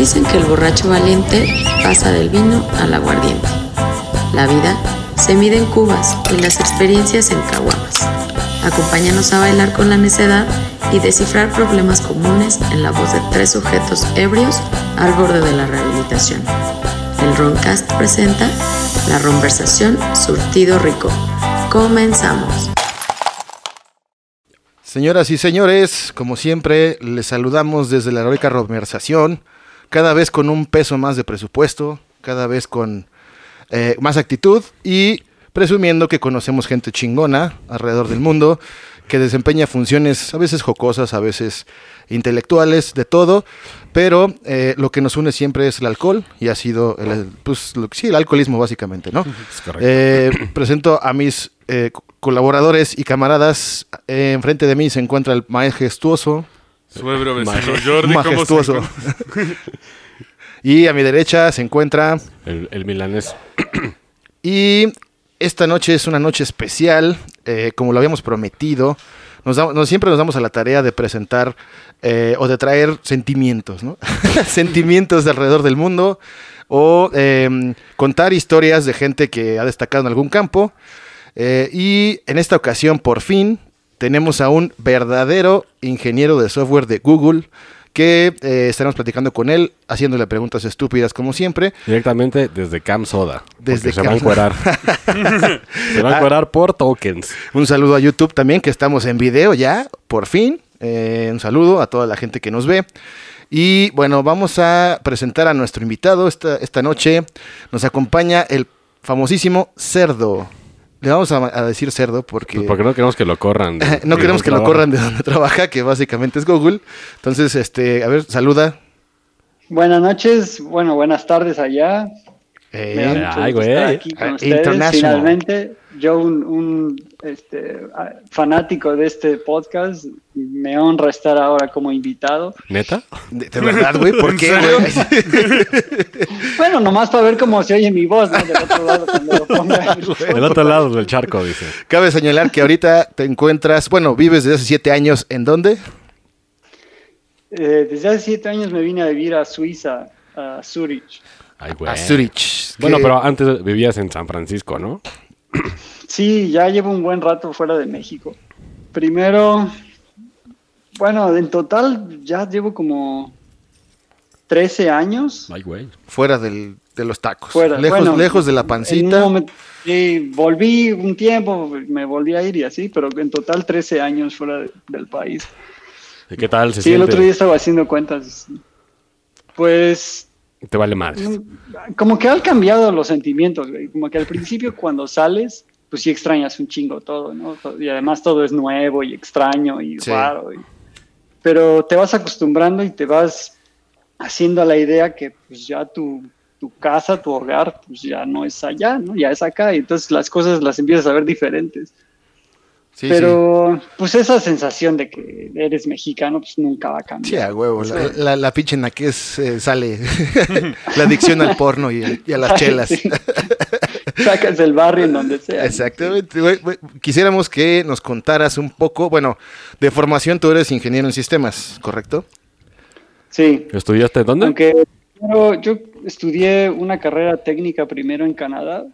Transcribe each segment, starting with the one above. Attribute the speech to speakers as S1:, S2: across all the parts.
S1: Dicen que el borracho valiente pasa del vino al aguardiente. La vida se mide en cubas y las experiencias en caguamas. Acompáñanos a bailar con la necedad y descifrar problemas comunes en la voz de tres sujetos ebrios al borde de la rehabilitación. El Roncast presenta la conversación Surtido Rico. Comenzamos.
S2: Señoras y señores, como siempre, les saludamos desde la heroica conversación, cada vez con un peso más de presupuesto, cada vez con eh, más actitud y presumiendo que conocemos gente chingona alrededor del mundo que desempeña funciones a veces jocosas, a veces intelectuales, de todo, pero eh, lo que nos une siempre es el alcohol y ha sido el, pues, lo, sí, el alcoholismo básicamente, ¿no? Eh, presento a mis eh, colaboradores y camaradas. enfrente de mí se encuentra el majestuoso.
S3: Suegro vecino Jordi,
S2: majestuoso. y a mi derecha se encuentra...
S4: El, el milanés.
S2: y esta noche es una noche especial, eh, como lo habíamos prometido. Nos, siempre nos damos a la tarea de presentar eh, o de traer sentimientos, ¿no? sentimientos de alrededor del mundo o em, contar historias de gente que ha destacado en algún campo. Eh, y en esta ocasión, por fin, tenemos a un verdadero ingeniero de software de Google que eh, estaremos platicando con él, haciéndole preguntas estúpidas como siempre.
S4: Directamente desde Cam Soda. Desde se va a encuerar. se va a encuerar por tokens.
S2: Un saludo a YouTube también, que estamos en video ya, por fin. Eh, un saludo a toda la gente que nos ve. Y bueno, vamos a presentar a nuestro invitado esta, esta noche. Nos acompaña el famosísimo Cerdo. Le vamos a, decir cerdo porque...
S4: Pues porque no queremos que lo corran.
S2: no queremos que lo corran de donde trabaja, que básicamente es Google. Entonces, este, a ver, saluda.
S5: Buenas noches, bueno, buenas tardes allá.
S2: Eh, ay,
S5: güey. Aquí con ustedes, finalmente, yo un, este, fanático de este podcast, me honra estar ahora como invitado.
S4: ¿Neta?
S2: ¿De, verdad, güey? ¿Por qué,
S5: bueno, nomás para ver cómo se oye mi voz, ¿no? Del otro lado, cuando lo ponga.
S4: Del otro lado del charco, dice.
S2: Cabe señalar que ahorita te encuentras, bueno, vives desde hace siete años, ¿en dónde?
S5: Eh, desde hace siete años me vine a vivir a Suiza, a Zurich.
S4: Ay, güey.
S2: A Zurich.
S4: Bueno, pero antes vivías en San Francisco, ¿no?
S5: Sí, ya llevo un buen rato fuera de México. Primero, bueno, en total ya llevo como 13 años.
S4: Ay, güey.
S2: Fuera del, de los tacos. Fuera, lejos, lejos de la pancita.
S5: sí, volví un tiempo, me volví a ir y así, pero en total 13 años fuera del país.
S4: ¿Y qué tal se
S5: sí, el otro día estaba haciendo cuentas. Pues
S4: te vale más.
S5: Como que han cambiado los sentimientos, güey. Como que al principio cuando sales, pues sí extrañas un chingo todo, ¿no? Y además todo es nuevo y extraño y raro. Pero te vas acostumbrando y te vas haciendo la idea que pues ya tu, tu casa, tu hogar, pues ya no es allá, ¿no? Ya es acá. Y entonces las cosas las empiezas a ver diferentes. Pero, pues esa sensación de que eres mexicano, pues nunca va a cambiar.
S2: Sí, a huevo. La, la, pinche la que es, eh, sale la adicción al porno y, a las chelas.
S5: Sacas el barrio en donde sea.
S2: Exactamente. Quisiéramos que nos contaras un poco, bueno, de formación tú eres ingeniero en sistemas, ¿correcto?
S5: Sí.
S4: ¿Estudiaste dónde?
S5: Aunque yo estudié una carrera técnica primero en Canadá,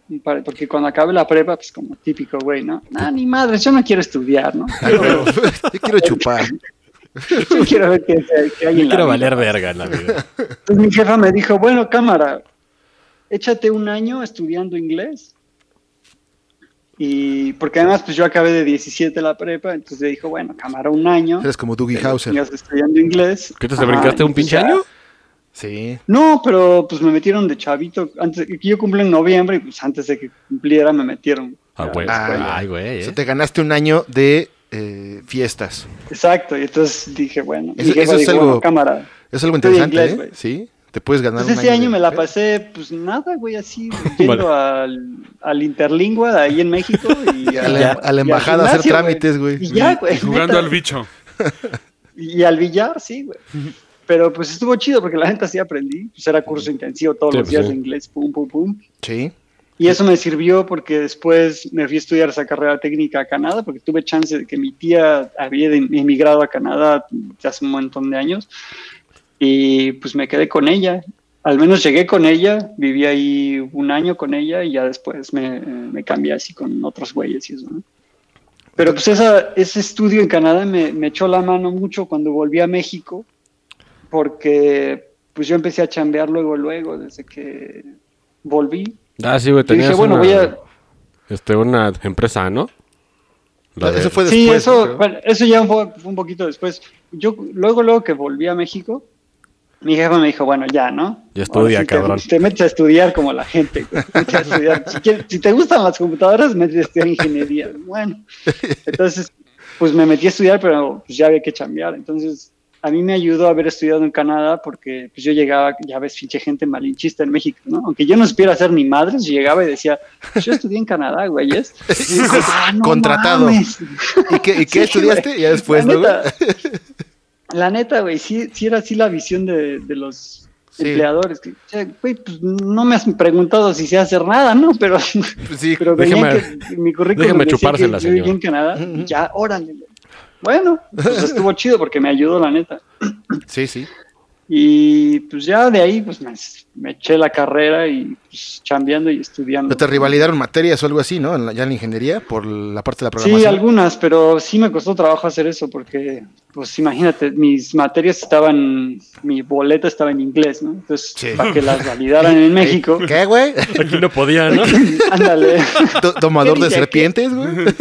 S5: porque cuando acabe la prepa, pues como típico, güey, ¿no? Ah, ni madre, yo no quiero estudiar, ¿no?
S2: yo quiero chupar.
S5: yo quiero ver qué, qué hay
S4: Yo quiero valer verga en la vida.
S5: Entonces mi jefa me dijo, bueno, cámara, échate un año estudiando inglés. Y porque además, pues yo acabé de 17 la prepa, entonces le dijo, bueno, cámara, un año.
S2: Eres como Dougie Hauser.
S5: Estudiando inglés.
S4: ¿Qué te, brincaste un pinche año?
S2: Sí.
S5: No, pero pues me metieron de chavito. Antes, yo cumplo en noviembre y pues antes de que cumpliera me metieron.
S4: Ah, güey. Ay, güey.
S2: ¿eh? te ganaste un año de eh, fiestas.
S5: Exacto, y entonces dije, bueno,
S2: eso, es algo, cámara. Es algo interesante, ¿eh? Sí, te puedes ganar
S5: entonces, ese año, me la pasé, pues nada, güey, así, yendo al, al Interlingua ahí en México y
S2: a, la, embajada a hacer trámites, güey.
S5: Y ya, güey.
S3: Jugando al bicho.
S5: Y al billar, sí, güey. Pero pues estuvo chido porque la gente sí aprendí. Pues era curso intensivo todos los días de inglés, pum, pum, pum.
S2: Sí.
S5: Y eso me sirvió porque después me fui a estudiar esa carrera técnica a Canadá, porque tuve chance de que mi tía había emigrado a Canadá hace un montón de años. Y pues me quedé con ella. Al menos llegué con ella, viví ahí un año con ella y ya después me, me cambié así con otros güeyes y eso, ¿no? Pero pues esa, ese estudio en Canadá me, me, echó la mano mucho cuando volví a México, porque pues yo empecé a chambear luego, luego, desde que volví.
S4: Ah, sí, güey, tenías dije, bueno, una, voy a... este, una empresa, ¿no?
S5: Eso fue después. Sí, eso, bueno, eso ya fue un poquito después. Yo luego, luego que volví a México, mi jefe me dijo, bueno, ya, ¿no?
S4: Ya estudia, cabrón.
S5: Te, metes a estudiar como la gente. Si, te gustan las computadoras, metes a estudiar ingeniería. Bueno, entonces, pues me metí a estudiar, pero pues ya había que chambear. Entonces, a mí me ayudó haber estudiado en Canadá porque pues yo llegaba, ya ves, pinche gente malinchista en México, ¿no? Aunque yo no supiera hacer ni madres, yo llegaba y decía, pues yo estudié en Canadá, güey, ¿es?
S2: Ah, Contratado. ¿Y qué, y qué estudiaste? Ya después, ¿no?
S5: La neta, güey, sí, sí era así la visión de, de los empleadores. Que, güey, pues no me has preguntado si sé hacer nada, ¿no? Pero, sí, pero déjeme, que mi currículum
S4: déjeme chupársela,
S5: que yo en Canadá, ya, órale. Bueno, pues estuvo chido porque me ayudó, la neta.
S2: Sí, sí.
S5: Y pues ya de ahí pues me, eché la carrera y pues chambeando y estudiando.
S2: ¿Te rivalidaron materias o algo así, no? ya en la ingeniería por la parte de la programación.
S5: Sí, algunas, pero sí me costó trabajo hacer eso porque, pues imagínate, mis materias estaban, mi boleta estaba en inglés, ¿no? Entonces, para que las validaran en México.
S2: ¿Qué, güey?
S4: Aquí no podía, ¿no?
S5: Ándale.
S2: Tomador de serpientes, güey.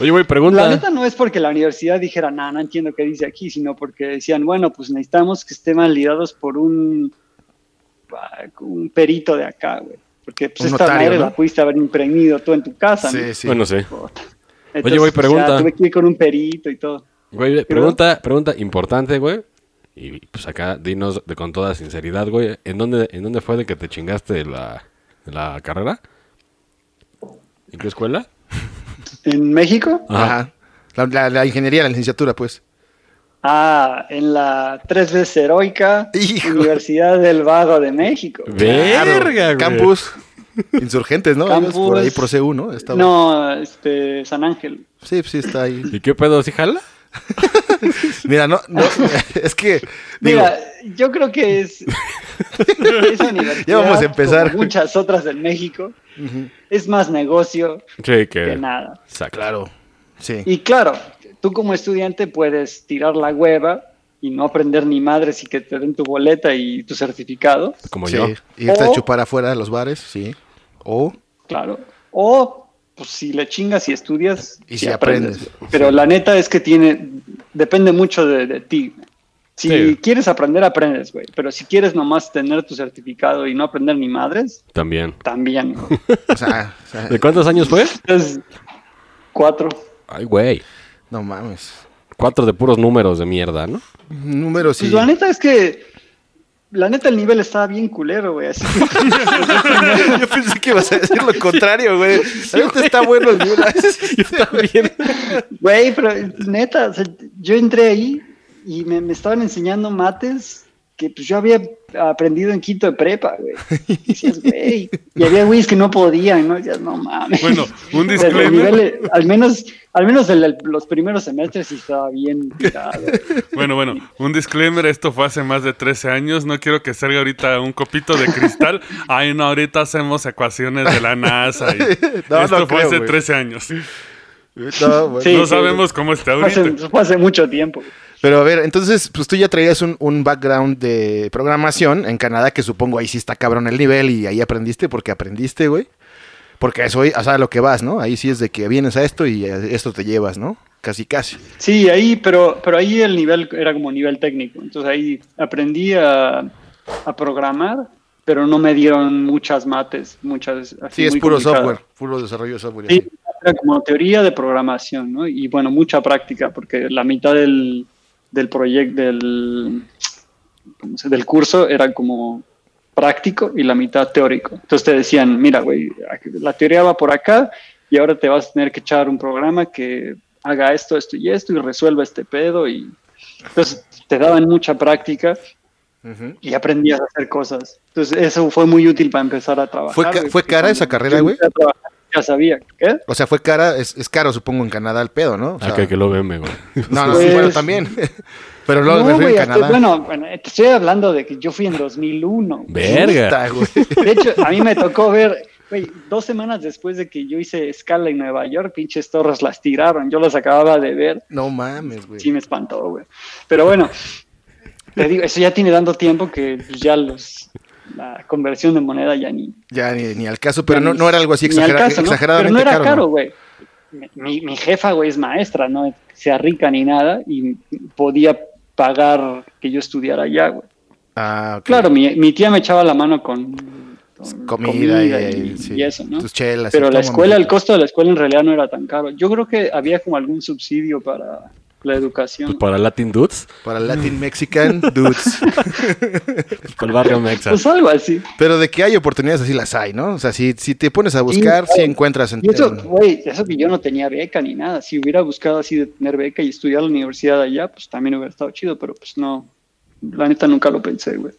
S4: Oye, güey, pregunta.
S5: La neta no es porque la universidad dijera, no, no entiendo qué dice aquí, sino porque decían, bueno, pues necesitamos que estén validados por un, un perito de acá, güey. Porque pues esta madre la pudiste haber imprimido tú en tu casa.
S4: Sí, sí. Bueno, sí. Oye, güey, pregunta.
S5: Ya, tuve que ir con un perito y todo.
S4: Güey, pregunta, pregunta importante, güey. Y pues acá, dinos de, con toda sinceridad, güey, ¿en dónde, ¿en dónde fue de que te chingaste la, la carrera? ¿En qué escuela?
S5: ¿En México?
S2: Ajá. La, ingeniería, la licenciatura, pues.
S5: Ah, en la tres veces heroica Universidad del Vago de México.
S2: Verga, Campus. Insurgentes, ¿no? Campus, por ahí por CU, ¿no?
S5: No, este, San Ángel.
S2: Sí, sí está ahí.
S4: ¿Y qué pedo? ¿Sí jala?
S2: Mira, no, no, es que.
S5: Mira, yo creo que es. esa universidad,
S2: ya vamos a empezar.
S5: muchas otras en México es más negocio que... nada.
S2: Claro, sí.
S5: Y claro, tú como estudiante puedes tirar la hueva y no aprender ni madres y que te den tu boleta y tu certificado.
S2: Como yo. Y irte a chupar afuera de los bares, sí. O.
S5: Claro. O, pues si le chingas y estudias.
S2: Y si aprendes.
S5: Pero la neta es que tiene. Depende mucho de, de ti. Si quieres aprender, aprendes, güey. Pero si quieres nomás tener tu certificado y no aprender ni madres.
S4: También.
S5: También.
S2: o, sea,
S4: ¿De cuántos años fue?
S5: Es cuatro.
S4: Ay, güey.
S2: No mames.
S4: Cuatro de puros números de mierda, ¿no?
S2: Números, sí.
S5: Pues la neta es que. La neta, el nivel estaba bien culero, güey. Así.
S2: Yo pensé que ibas a decir lo contrario, güey. La neta está bueno el nivel.
S4: Yo también.
S5: Güey, pero neta, o sea, yo entré ahí y me, me, estaban enseñando mates que pues yo había aprendido en quinto de prepa, güey. Y, y había güeyes que no podían, ¿no? Decías, no mames.
S3: Bueno, un disclaimer.
S5: al menos, al menos en los primeros semestres sí estaba bien tirado.
S3: Bueno, bueno, un disclaimer, esto fue hace más de 13 años, no quiero que salga ahorita un copito de cristal. Ay, no, ahorita hacemos ecuaciones de la NASA. Y esto fue hace 13 años. No, sabemos cómo está ahorita.
S5: fue hace mucho tiempo.
S2: Pero a ver, entonces, pues tú ya traías un, un, background de programación en Canadá, que supongo ahí sí está cabrón el nivel y ahí aprendiste porque aprendiste, güey. Porque eso, o sea, lo que vas, ¿no? Ahí sí es de que vienes a esto y esto te llevas, ¿no? Casi, casi.
S5: Sí, ahí, pero, pero ahí el nivel era como nivel técnico. Entonces ahí aprendí a, a programar, pero no me dieron muchas mates, muchas.
S2: sí, es puro software, puro desarrollo de software.
S5: Sí, era como teoría de programación, ¿no? Y bueno, mucha práctica, porque la mitad del, del proyecto, del, del curso era como práctico y la mitad teórico. Entonces te decían, mira, güey, la teoría va por acá y ahora te vas a tener que echar un programa que haga esto, esto y esto y resuelva este pedo. Y entonces te daban mucha práctica y aprendías a hacer cosas. Entonces eso fue muy útil para empezar a trabajar.
S2: ¿Fue, ¿fue cara esa carrera, güey?
S5: Ya sabía. ¿Qué?
S2: O sea, fue cara, es, es, caro, supongo, en Canadá el pedo, ¿no? O
S4: sea, que, que lo ven, güey.
S2: No, no, sí, bueno, también. Pero luego
S5: No,
S2: me fui en Canadá.
S5: bueno, bueno, te estoy hablando de que yo fui en 2001.
S4: Verga.
S2: Puta, güey.
S5: De hecho, a mí me tocó ver, güey, dos semanas después de que yo hice escala en Nueva York, pinches torres las tiraron. Yo las acababa de ver.
S2: No mames, güey.
S5: Sí me espantó, güey. Pero bueno, te digo, eso ya tiene dando tiempo que pues, ya los la conversión de moneda ya ni.
S2: Ya ni, ni al caso, pero no,
S5: ni-
S2: no era algo así
S5: ni al
S2: exagera-
S5: caso, ¿no?
S2: exageradamente
S5: Pero no era
S2: caro.
S5: güey. Mi, mi jefa, güey, es maestra, no sea rica ni nada, y podía pagar que yo estudiara allá, güey.
S2: Ah, ok.
S5: Claro, mi, mi tía me echaba la mano con, con
S2: Comida, y,
S5: y,
S2: sí,
S5: y eso, ¿no?
S2: Tus chelas.
S5: Pero la escuela, el costo de la escuela en realidad no era tan caro. Yo creo que había como algún subsidio para la educación.
S4: Pues para Latin Dudes,
S2: Para Latin Mexican dudes.
S4: para el barrio Mexa.
S5: Pues algo así.
S2: Pero de que hay oportunidades así las hay, ¿no? O sea, si, si te pones a buscar,
S5: Sí,
S2: encuentras en,
S5: Y eso, güey, eso que yo no tenía beca ni nada. Si hubiera buscado así de tener beca y estudiar a la universidad allá, pues también hubiera estado chido, pero pues no. La neta nunca lo pensé, güey.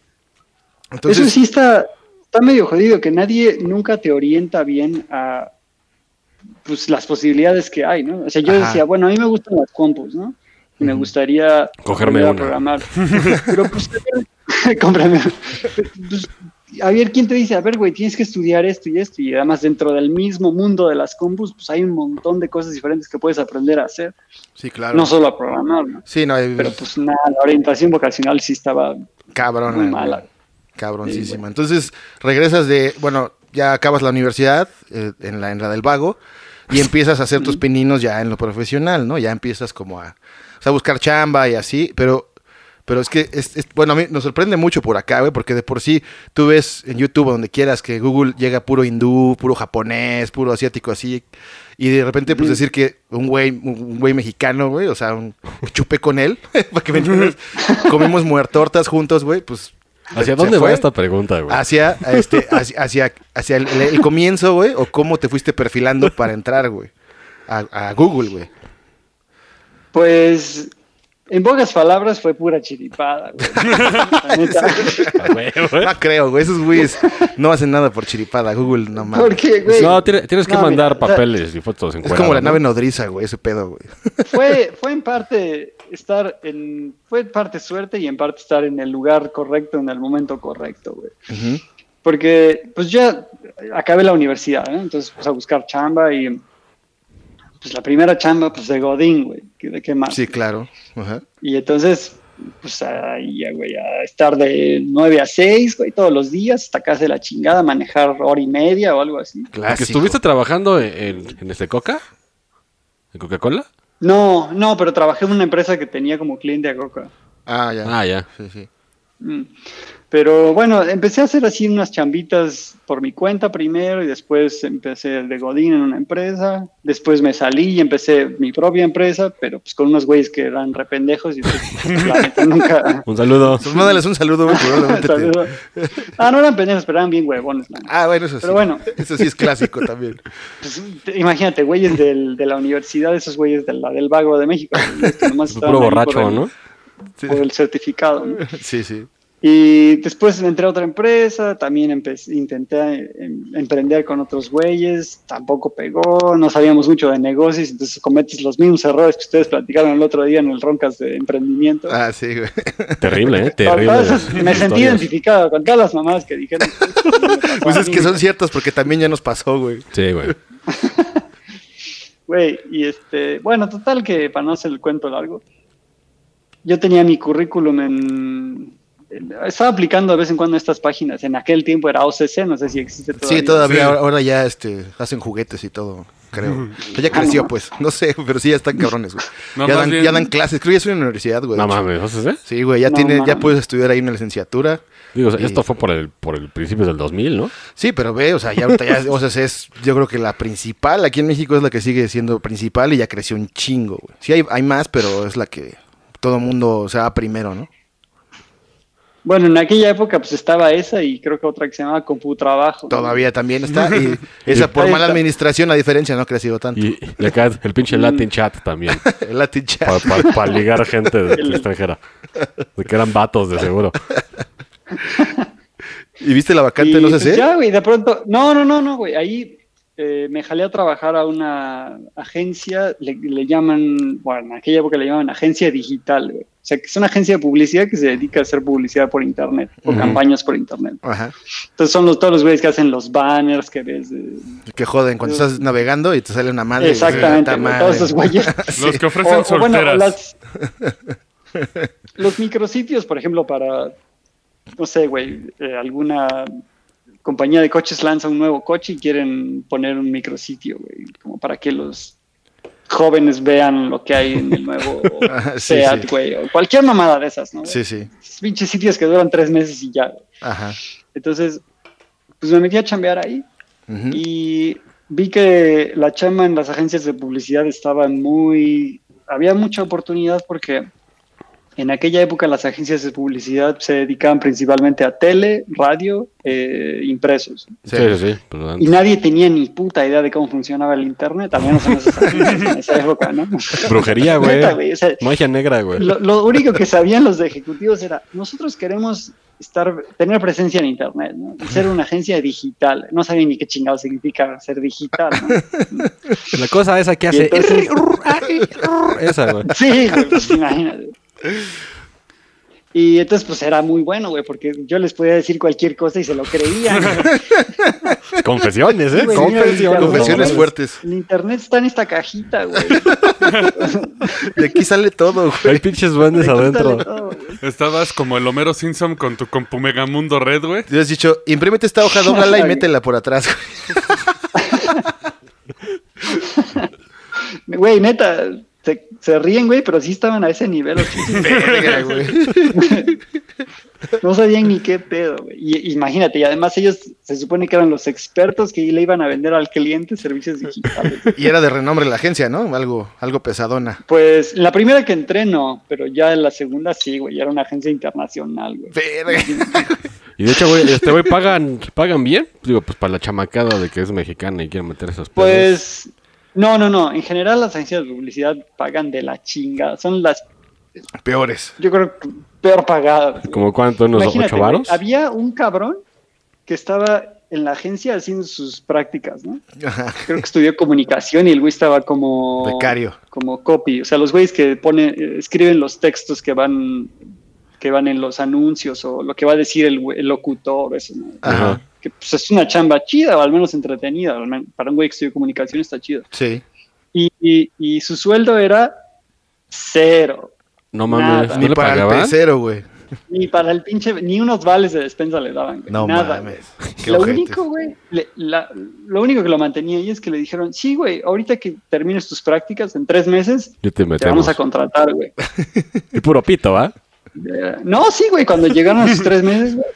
S2: Entonces,
S5: Eso sí está, está medio jodido, que nadie nunca te orienta bien a pues las posibilidades que hay, ¿no? O sea, yo
S2: Ajá.
S5: decía, bueno, a mí me gustan las compus, ¿no? Y me gustaría
S4: Cogerme una.
S5: programar. Pero pues, cómprame. Pues, a ver, ¿quién te dice? A ver, güey, tienes que estudiar esto y esto. Y además dentro del mismo mundo de las compus, pues hay un montón de cosas diferentes que puedes aprender a hacer.
S2: sí, claro.
S5: No solo a programar, ¿no?
S2: sí, no, hay-
S5: Pero pues nada, la orientación vocacional sí estaba
S2: cabrón.
S5: muy mala.
S2: Cabroncísima. Entonces, regresas de, bueno, ya acabas la universidad eh, en, la, en la del vago y empiezas a hacer tus pininos ya en lo profesional, ¿no? Ya empiezas como a, o sea, a buscar chamba y así, pero... Pero es que, es, es- bueno, a mí nos sorprende mucho por acá, güey, porque de por sí tú ves en YouTube, donde quieras, que Google llega puro hindú, puro japonés, puro asiático así, y de repente, pues decir que un güey, un güey mexicano, güey, o sea, un, chupé con él, para que me entiendas, comimos muertortas juntos, güey, pues...
S4: ¿Hacia dónde va
S2: fue
S4: esta pregunta, güey?
S2: Hacia, este, hacia, hacia, hacia el, el comienzo, güey, o cómo te fuiste perfilando para entrar, güey, a, a Google, güey.
S5: Pues, en pocas palabras, fue pura chiripada, güey. La neta.
S4: Güey, güey.
S2: No creo, güey, esos güeyes no hacen nada por chiripada, Google no mames.
S5: Porque, güey,
S4: No, tiene- tienes que
S5: No,
S4: mandar
S5: mira, o sea,
S4: papeles y fotos en
S2: Es como la nave nodriza, güey, ese pedo, güey.
S5: fue, fue en parte estar en, fue en parte suerte y en parte estar en el lugar correcto en el momento correcto, güey. Porque, pues ya acabé la universidad, ¿no? Entonces, pues a buscar chamba y, pues la primera chamba, pues de Godín, güey. ¿qué- ¿De qué más?
S2: Sí, claro. Ajá.
S5: Y entonces, pues ahí, ya, güey, a estar de 9 a 6, güey, todos los días, hasta casa de la chingada, manejar hora y media o algo así.
S4: ¿Que
S2: Clásico.
S4: estuviste trabajando en, en, en este Coca? ¿En Coca-Cola?
S5: No, no, pero trabajé en una empresa que tenía como cliente a Coca.
S2: Ah, ya.
S4: Ah, ya.
S2: Sí, sí.
S5: Mm. Pero bueno, empecé a hacer así unas chambitas por mi cuenta primero y después empecé de Godín en una empresa. Después me salí y empecé mi propia empresa, pero pues con unos güeyes que eran rependejos y pues, la neta nunca...
S4: Un saludo.
S2: Pues mándales un saludo, güey,
S5: Saludo. Ah, no eran pendejos, pero eran bien huevones. neta.
S2: Ah, bueno, eso sí.
S5: Pero bueno.
S2: Eso sí es clásico también.
S5: Pues, te- imagínate, güeyes del- de la universidad, esos güeyes de la, del Vago de México. nomás
S4: Puro borracho,
S5: por el-
S4: ¿no?
S5: Por el certificado. ¿no?
S2: Sí, sí.
S5: Y después entré a otra empresa, también empecé, intenté em, emprender con otros güeyes, tampoco pegó, no sabíamos mucho de negocios, entonces cometes los mismos errores que ustedes platicaron el otro día en el Roncas de emprendimiento.
S2: Ah, sí, güey.
S4: Terrible, ¿eh? Terrible.
S5: me sentí identificado con todas las mamadas que dijeron.
S2: Pues es que son ciertas porque también ya nos pasó, güey.
S4: Sí, güey.
S5: Güey, y este, bueno, total que para no hacer el cuento largo, yo tenía mi currículum en- estaba aplicando de vez en cuando estas páginas, en aquel tiempo era OCC, no sé si existe todavía.
S2: Sí, todavía
S3: Sí.
S2: ahora- ya este, hacen juguetes y todo, creo. O sea, ya creció,
S5: Ah, no.
S2: pues. No sé, pero sí ya están cabrones, güey.
S3: No,
S2: ya, dan,
S3: bien-
S2: ya dan clases. Creo que ya es una universidad, güey.
S4: No mames, ¿no sé?
S2: Sí, güey, ya,
S5: No
S2: tiene, ya puedes estudiar ahí una licenciatura.
S4: Digo, o sea,
S2: Y-
S4: esto fue por el, por el principio del 2000, ¿no?
S2: Sí, pero ve, o sea, ya ahorita ya, o sea, es, yo creo que la principal aquí en México es la que sigue siendo principal y ya creció un chingo, güey. Sí hay, hay más, pero es la que todo mundo se va primero, ¿no?
S5: Bueno, en aquella época pues estaba esa y creo que otra que se llamaba Computrabajo. ¿no?
S2: Todavía también está. Y esa por mala administración, a diferencia, no ha crecido tanto.
S4: Y, y acá el pinche Latin chat también.
S2: El Latin Chat.
S4: Para ligar gente de, de extranjera. De que eran vatos, de seguro.
S2: ¿Y viste la vacante?
S5: Y,
S2: no sé
S5: pues,
S2: si.
S5: Ya, güey, de pronto, no, no, no, no, güey, ahí eh, me jalé a trabajar a una agencia, le, llaman, bueno, en aquella época le llaman agencia digital, güey. O sea, que es una agencia de publicidad que se dedica a hacer publicidad por internet, o campañas por internet. Ajá. Entonces son los, todos los güeyes que hacen los banners que ves.
S2: que joden cuando estás navegando y te sale una madre.
S5: Exactamente, todos esos güeyes.
S3: Los que ofrecen solteras.
S5: los micrositios, por ejemplo, para, no sé, güey, eh, alguna compañía de coches lanza un nuevo coche y quieren poner un micrositio, güey, como para que los jóvenes vean lo que hay en el nuevo Seat, güey, o cualquier mamada de esas, ¿no?
S2: Sí, sí.
S5: pinches sitios que duran tres meses y ya. Ajá. Entonces, pues me metí a chambear ahí y vi que la chamba en las agencias de publicidad estaba muy... Había mucha oportunidad porque en aquella época las agencias de publicidad se dedicaban principalmente a tele, radio, eh, impresos.
S4: Sí, sí,
S5: Y nadie tenía ni puta idea de cómo funcionaba el internet, al menos en, esa época, ¿no?
S4: Brujería, güey. Magia negra, güey.
S5: Lo, único que sabían los ejecutivos era, nosotros queremos estar, tener presencia en internet, ¿no? ser una agencia digital. No sabían ni qué chingado significa ser digital, ¿no?
S4: La cosa esa que hace... esa, güey.
S5: Sí, pues imagínate. Y entonces, pues era muy bueno, güey, porque yo les podía decir cualquier cosa y se lo creían.
S4: Confesiones, ¿eh?
S2: Confesiones, fuertes.
S5: El internet está en esta cajita, güey.
S2: De aquí sale todo, güey.
S4: Hay pinches duendes adentro.
S3: Estabas como el Homero Simpson con tu compu Megamundo Red, güey.
S2: Te has dicho, imprímete esta hoja, dóblala y métela por atrás,
S5: güey. Güey, neta, se, ríen, güey, pero sí estaban a ese nivel. no sabían ni qué pedo, güey. Y, imagínate, y además ellos se supone que eran los expertos que le iban a vender al cliente servicios digitales.
S2: Y era de renombre la agencia, ¿no? Algo, algo pesadona.
S5: Pues la primera que entré no, pero ya en la segunda sí, güey. Era una agencia internacional, güey.
S4: Y de hecho, güey, este güey pagan, pagan bien. Digo, pues para la chamacada de que es mexicana y quiere meter esos
S5: pedos. Pues no, no, no. En general las agencias de publicidad pagan de la chinga. Son las
S2: peores.
S5: Yo creo que peor pagadas.
S4: ¿Como cuánto? ¿Unos ocho varos?
S5: Había un cabrón que estaba en la agencia haciendo sus prácticas, ¿no? Creo que estudió comunicación y el güey estaba como...
S2: Becario.
S5: Como copy. O sea, los güeyes que ponen, escriben los textos que van que van en los anuncios o lo que va a decir el, locutor, eso, ¿no? Ajá que pues, es una chamba chida, o al menos entretenida. Para un güey que estudió comunicación está chido.
S2: Sí.
S5: Y, y, su sueldo era cero.
S4: No mames,
S2: ni para el cero, güey.
S5: Ni para el pinche, ni unos vales de despensa le daban,
S2: No Nada, mames.
S5: Lo único, güey, lo único que lo mantenía ahí es que le dijeron, sí, güey, ahorita que termines tus prácticas en tres meses, te, vamos a contratar, güey.
S4: y puro pito, ¿va?
S5: no, sí, güey, cuando llegaron los tres meses, güey,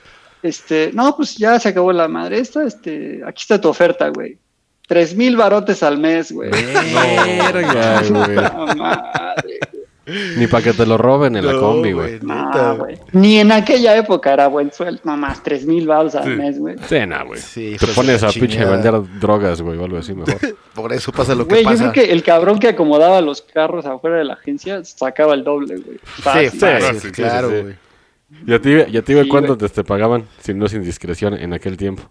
S5: este, no, pues ya se acabó la madre esta, este, aquí está tu oferta, güey. Tres mil barotes al mes, güey. Verga,
S4: güey. Ni para que te lo roben en la combi, güey.
S5: No, güey. Ni en aquella época era buen sueldo. Nomás tres mil baros al mes, güey.
S4: Sí, güey. te pones a pinche vender drogas, güey, o algo así mejor.
S2: Por eso pasa lo que pasa. Güey, yo
S5: creo que el cabrón que acomodaba los carros afuera de la agencia sacaba el doble, güey.
S2: Sí, sí, claro, güey.
S4: ¿Y a ti, y a ti cuánto te, pagaban, si no sin discreción, en aquel tiempo?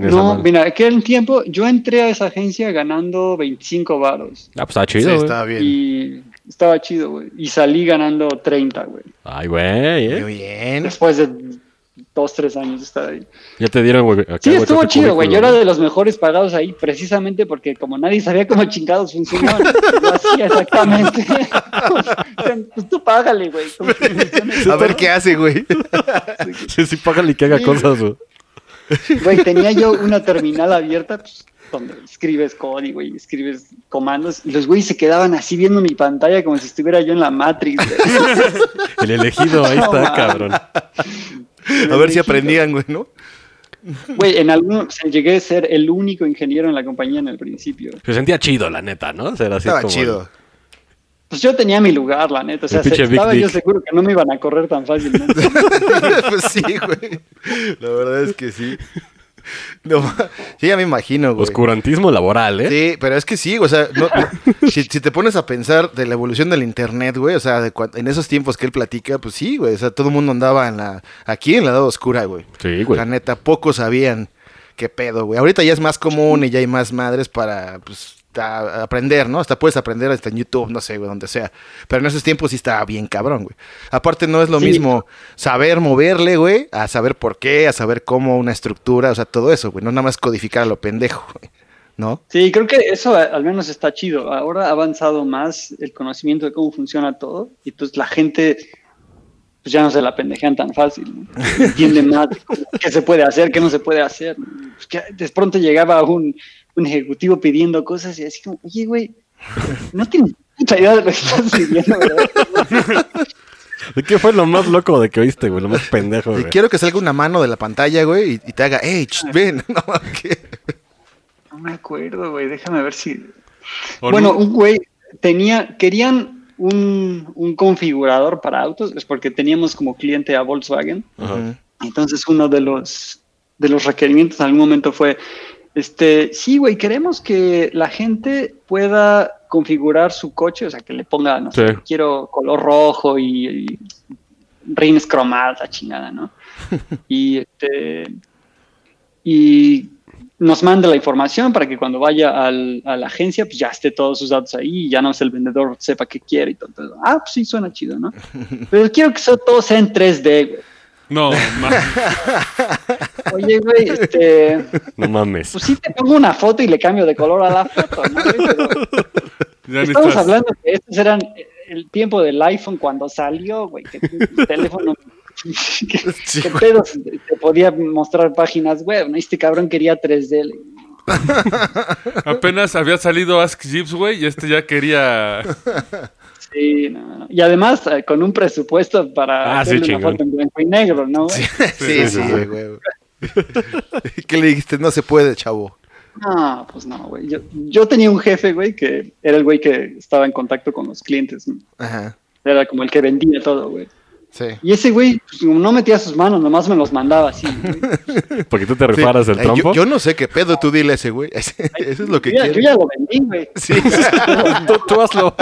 S5: no, mira, aquel tiempo yo entré a esa agencia ganando 25 varos.
S4: Ah, pues estaba chido, sí,
S2: estaba bien.
S5: Y estaba chido, güey. Y salí ganando 30, güey.
S4: Ay, güey,
S2: ¿eh? Muy bien.
S5: Después de dos, tres años de estar ahí.
S4: Ya te dieron, güey.
S5: Sí, estuvo chido, güey. Yo era de los mejores pagados ahí, precisamente porque como nadie sabía cómo chingados funcionaban, yo hacía exactamente. pues tú págale, güey.
S2: A ver qué hace, güey.
S4: sí, sí, págale y que haga cosas, güey.
S5: Güey, tenía yo una terminal abierta, pues, donde escribes código y escribes comandos, y los güeyes se quedaban así viendo mi pantalla como si estuviera yo en la Matrix.
S4: El elegido, ahí está, cabrón.
S2: A ver si aprendían, güey, ¿no?
S5: Güey, en algún llegué a ser el único ingeniero en la compañía en el principio.
S4: Se sentía chido, la neta, ¿no?
S2: Estaba chido.
S5: Pues yo tenía mi lugar, la neta. O sea, estaba yo seguro que no me iban a correr tan fácilmente.
S2: pues sí, güey. La verdad es que sí. No, sí, ya me imagino, güey.
S4: Oscurantismo laboral, ¿eh?
S2: Sí, pero es que sí, o sea, si, te pones a pensar de la evolución del internet, güey, o sea, en esos tiempos que él platica, pues sí, güey, o sea, todo el mundo andaba en la, aquí en la edad oscura, güey.
S4: Sí, güey.
S2: La neta, pocos sabían qué pedo, güey. Ahorita ya es más común y ya hay más madres para, pues, aprender, ¿no? Hasta puedes aprender hasta en YouTube, no sé, güey, donde sea. Pero en esos tiempos sí estaba bien cabrón, güey. Aparte no es lo mismo saber moverle, güey, a saber por qué, a saber cómo una estructura, o sea, todo eso, güey. No nada más codificar a lo pendejo, güey. ¿No?
S5: Sí, creo que eso al menos está chido. Ahora ha avanzado más el conocimiento de cómo funciona todo y pues la gente pues ya no se la pendejean tan fácil, ¿no? entienden más qué se puede hacer, qué no se puede hacer. Pues que de pronto llegaba un, un, ejecutivo pidiendo cosas y así como, oye, güey, no tienes mucha idea de lo que estás pidiendo, ¿verdad?
S4: ¿De qué fue lo más loco de que oíste, güey? Lo más pendejo, güey.
S2: Quiero que salga una mano de la pantalla, güey, y, te haga, hey, ven. No,
S5: no me acuerdo, güey. Déjame ver si... Bueno, un güey tenía, querían un, configurador para autos, es porque teníamos como cliente a Volkswagen. Entonces uno de los, de los requerimientos en algún momento fue, este, sí, güey, queremos que la gente pueda configurar su coche, o sea, que le ponga, no sé, quiero color rojo y, y rines cromadas, la chingada, ¿no? y, este, y nos manda la información para que cuando vaya al, a la agencia, pues ya esté todos sus datos ahí y ya no es el vendedor sepa qué quiere y todo. ah, pues sí, suena chido, ¿no? Pero quiero que todo sea en 3D, güey.
S3: No, mames.
S5: Oye, güey, este.
S4: No mames.
S5: Pues sí, te pongo una foto y le cambio de color a la foto, ¿no? estamos hablando que estos eran el tiempo del iPhone cuando salió, güey, que el teléfono ¿Qué, pedo? Te podía mostrar páginas web, ¿no? Este cabrón quería 3D.
S3: Apenas había salido Ask Jeeps, güey, y este ya quería.
S5: Sí, no, Y además eh, con un presupuesto para
S4: ah, hacerle
S5: una foto en blanco y negro, ¿no?
S2: Sí, sí, sí, güey. ¿Qué le dijiste? No se puede, chavo.
S5: No, pues no, güey. Yo, yo tenía un jefe, güey, que era el güey que estaba en contacto con los clientes. Ajá. Era como el que vendía todo, güey. Y ese güey pues, no metía sus manos, nomás me los mandaba así.
S4: Porque tú te reparas el trompo.
S2: Yo, no sé qué pedo, tú dile a ese güey. eso es lo que quiere.
S5: Yo ya lo vendí, güey. Sí,
S4: tú, hazlo.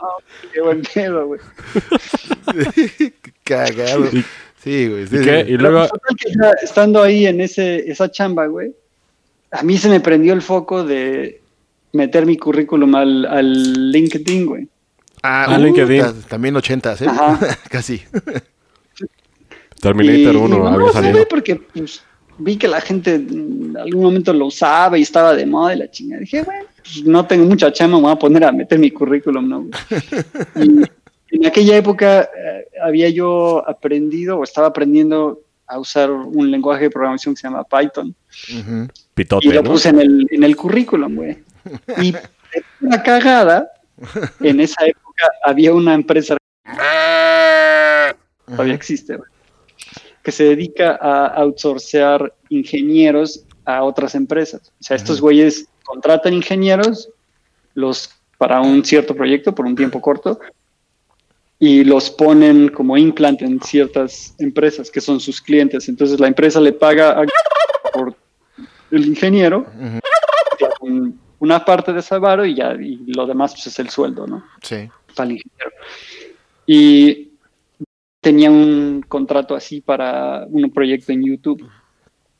S5: No, qué buen pedo, güey.
S2: Cagado. Sí, güey.
S4: ¿Y, luego...
S5: estando ahí en ese, esa chamba, güey, a mí se me prendió el foco de meter mi currículum al, al LinkedIn, güey.
S2: Ah, ah LinkedIn. También 80, ¿eh? Casi.
S4: Terminator 1 había salido.
S5: porque pues, vi que la gente en algún momento lo usaba y estaba de moda y la chingada. Dije, bueno, pues, no tengo mucha chama, me voy a poner a meter mi currículum, ¿no? y en aquella época eh, había yo aprendido o estaba aprendiendo a usar un lenguaje de programación que se llama Python.
S4: Pitote,
S5: y lo puse en el, en el currículum, güey. Y una cagada, en esa época había una empresa, todavía existe, que se dedica a outsourcear ingenieros a otras empresas. O sea, estos güeyes contratan ingenieros los para un cierto proyecto por un tiempo corto y los ponen como implant en ciertas empresas que son sus clientes. Entonces la empresa le paga por el ingeniero una parte de ese varo y ya y lo demás pues, es el sueldo, ¿no?
S2: Sí
S5: ingeniero. Y tenía un contrato así para un proyecto en YouTube.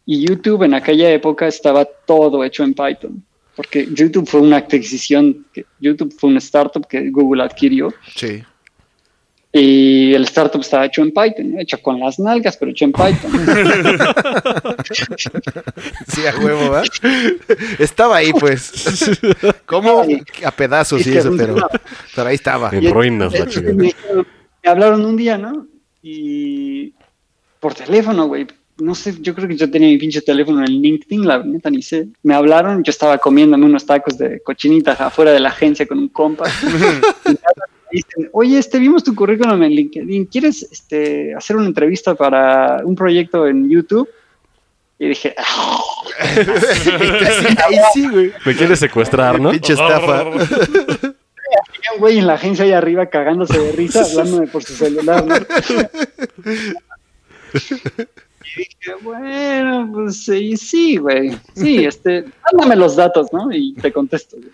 S5: Y YouTube en aquella época estaba todo hecho en Python, porque YouTube fue una adquisición, YouTube fue una startup que Google adquirió.
S2: Sí.
S5: Y el startup estaba hecho en Python, hecho con las nalgas, pero hecho en Python.
S2: sí, a huevo, ¿verdad? Estaba ahí, pues. ¿Cómo? A pedazos y eso, pero, pero ahí estaba.
S4: En ruinas la
S5: chica. Me, hablaron un día, ¿no? Y por teléfono, güey. No sé, yo creo que yo tenía mi pinche teléfono en LinkedIn, la neta ni sé. Me hablaron, yo estaba comiéndome unos tacos de cochinitas afuera de la agencia con un compa dicen, oye, este, vimos tu currículum en LinkedIn, ¿quieres este, hacer una entrevista para un proyecto en YouTube? Y dije, ah".
S2: ahí sí, güey.
S4: Me quieres secuestrar, ¿no?
S2: Pinche estafa.
S5: un güey en la agencia ahí arriba cagándose de risa, hablándome por su celular, ¿no? Y dije, bueno, pues sí, sí, güey. Sí, este, mándame los datos, ¿no? Y te contesto, güey.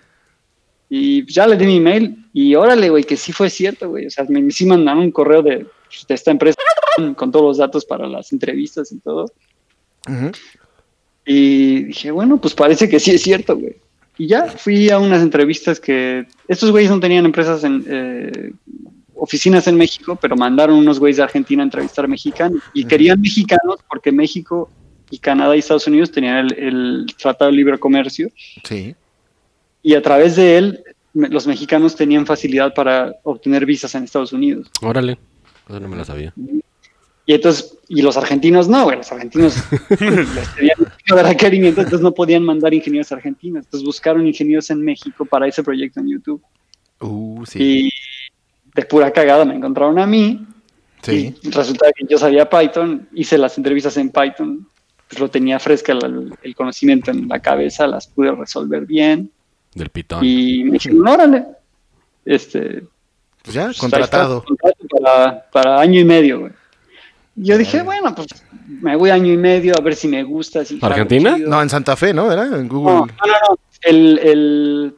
S5: Y ya le di mi email y órale, güey, que sí fue cierto, güey. O sea, me sí mandaron un correo de, esta empresa con todos los datos para las entrevistas y todo. Y dije, bueno, pues parece que sí es cierto, güey. Y ya fui a unas entrevistas que estos güeyes no tenían empresas en eh, oficinas en México, pero mandaron unos güeyes de Argentina a entrevistar a mexicanos y querían mexicanos porque México y Canadá y Estados Unidos tenían el, Tratado de Libre Comercio.
S2: Sí.
S5: Y a través de él, los mexicanos tenían facilidad para obtener visas en Estados Unidos.
S4: Órale, eso no me lo sabía.
S5: Y entonces, y los argentinos no, güey, los argentinos les tenían de requerimiento, entonces no podían mandar ingenieros argentinos. Entonces buscaron ingenieros en México para ese proyecto en YouTube.
S2: Uh, sí.
S5: Y de pura cagada me encontraron a mí.
S2: Sí.
S5: Y resulta que yo sabía Python, hice las entrevistas en Python, pues lo tenía fresca el, conocimiento en la cabeza, las pude resolver bien.
S4: Del Python.
S5: Y me dijeron, órale. Este,
S2: pues ya, pues contratado.
S5: para, para, año y medio, güey. Yo dije, bueno, pues me voy año y medio a ver si me gusta. Si
S4: ¿Argentina?
S2: No, en Santa Fe, ¿no? Era en Google.
S5: No, no, no. El, el,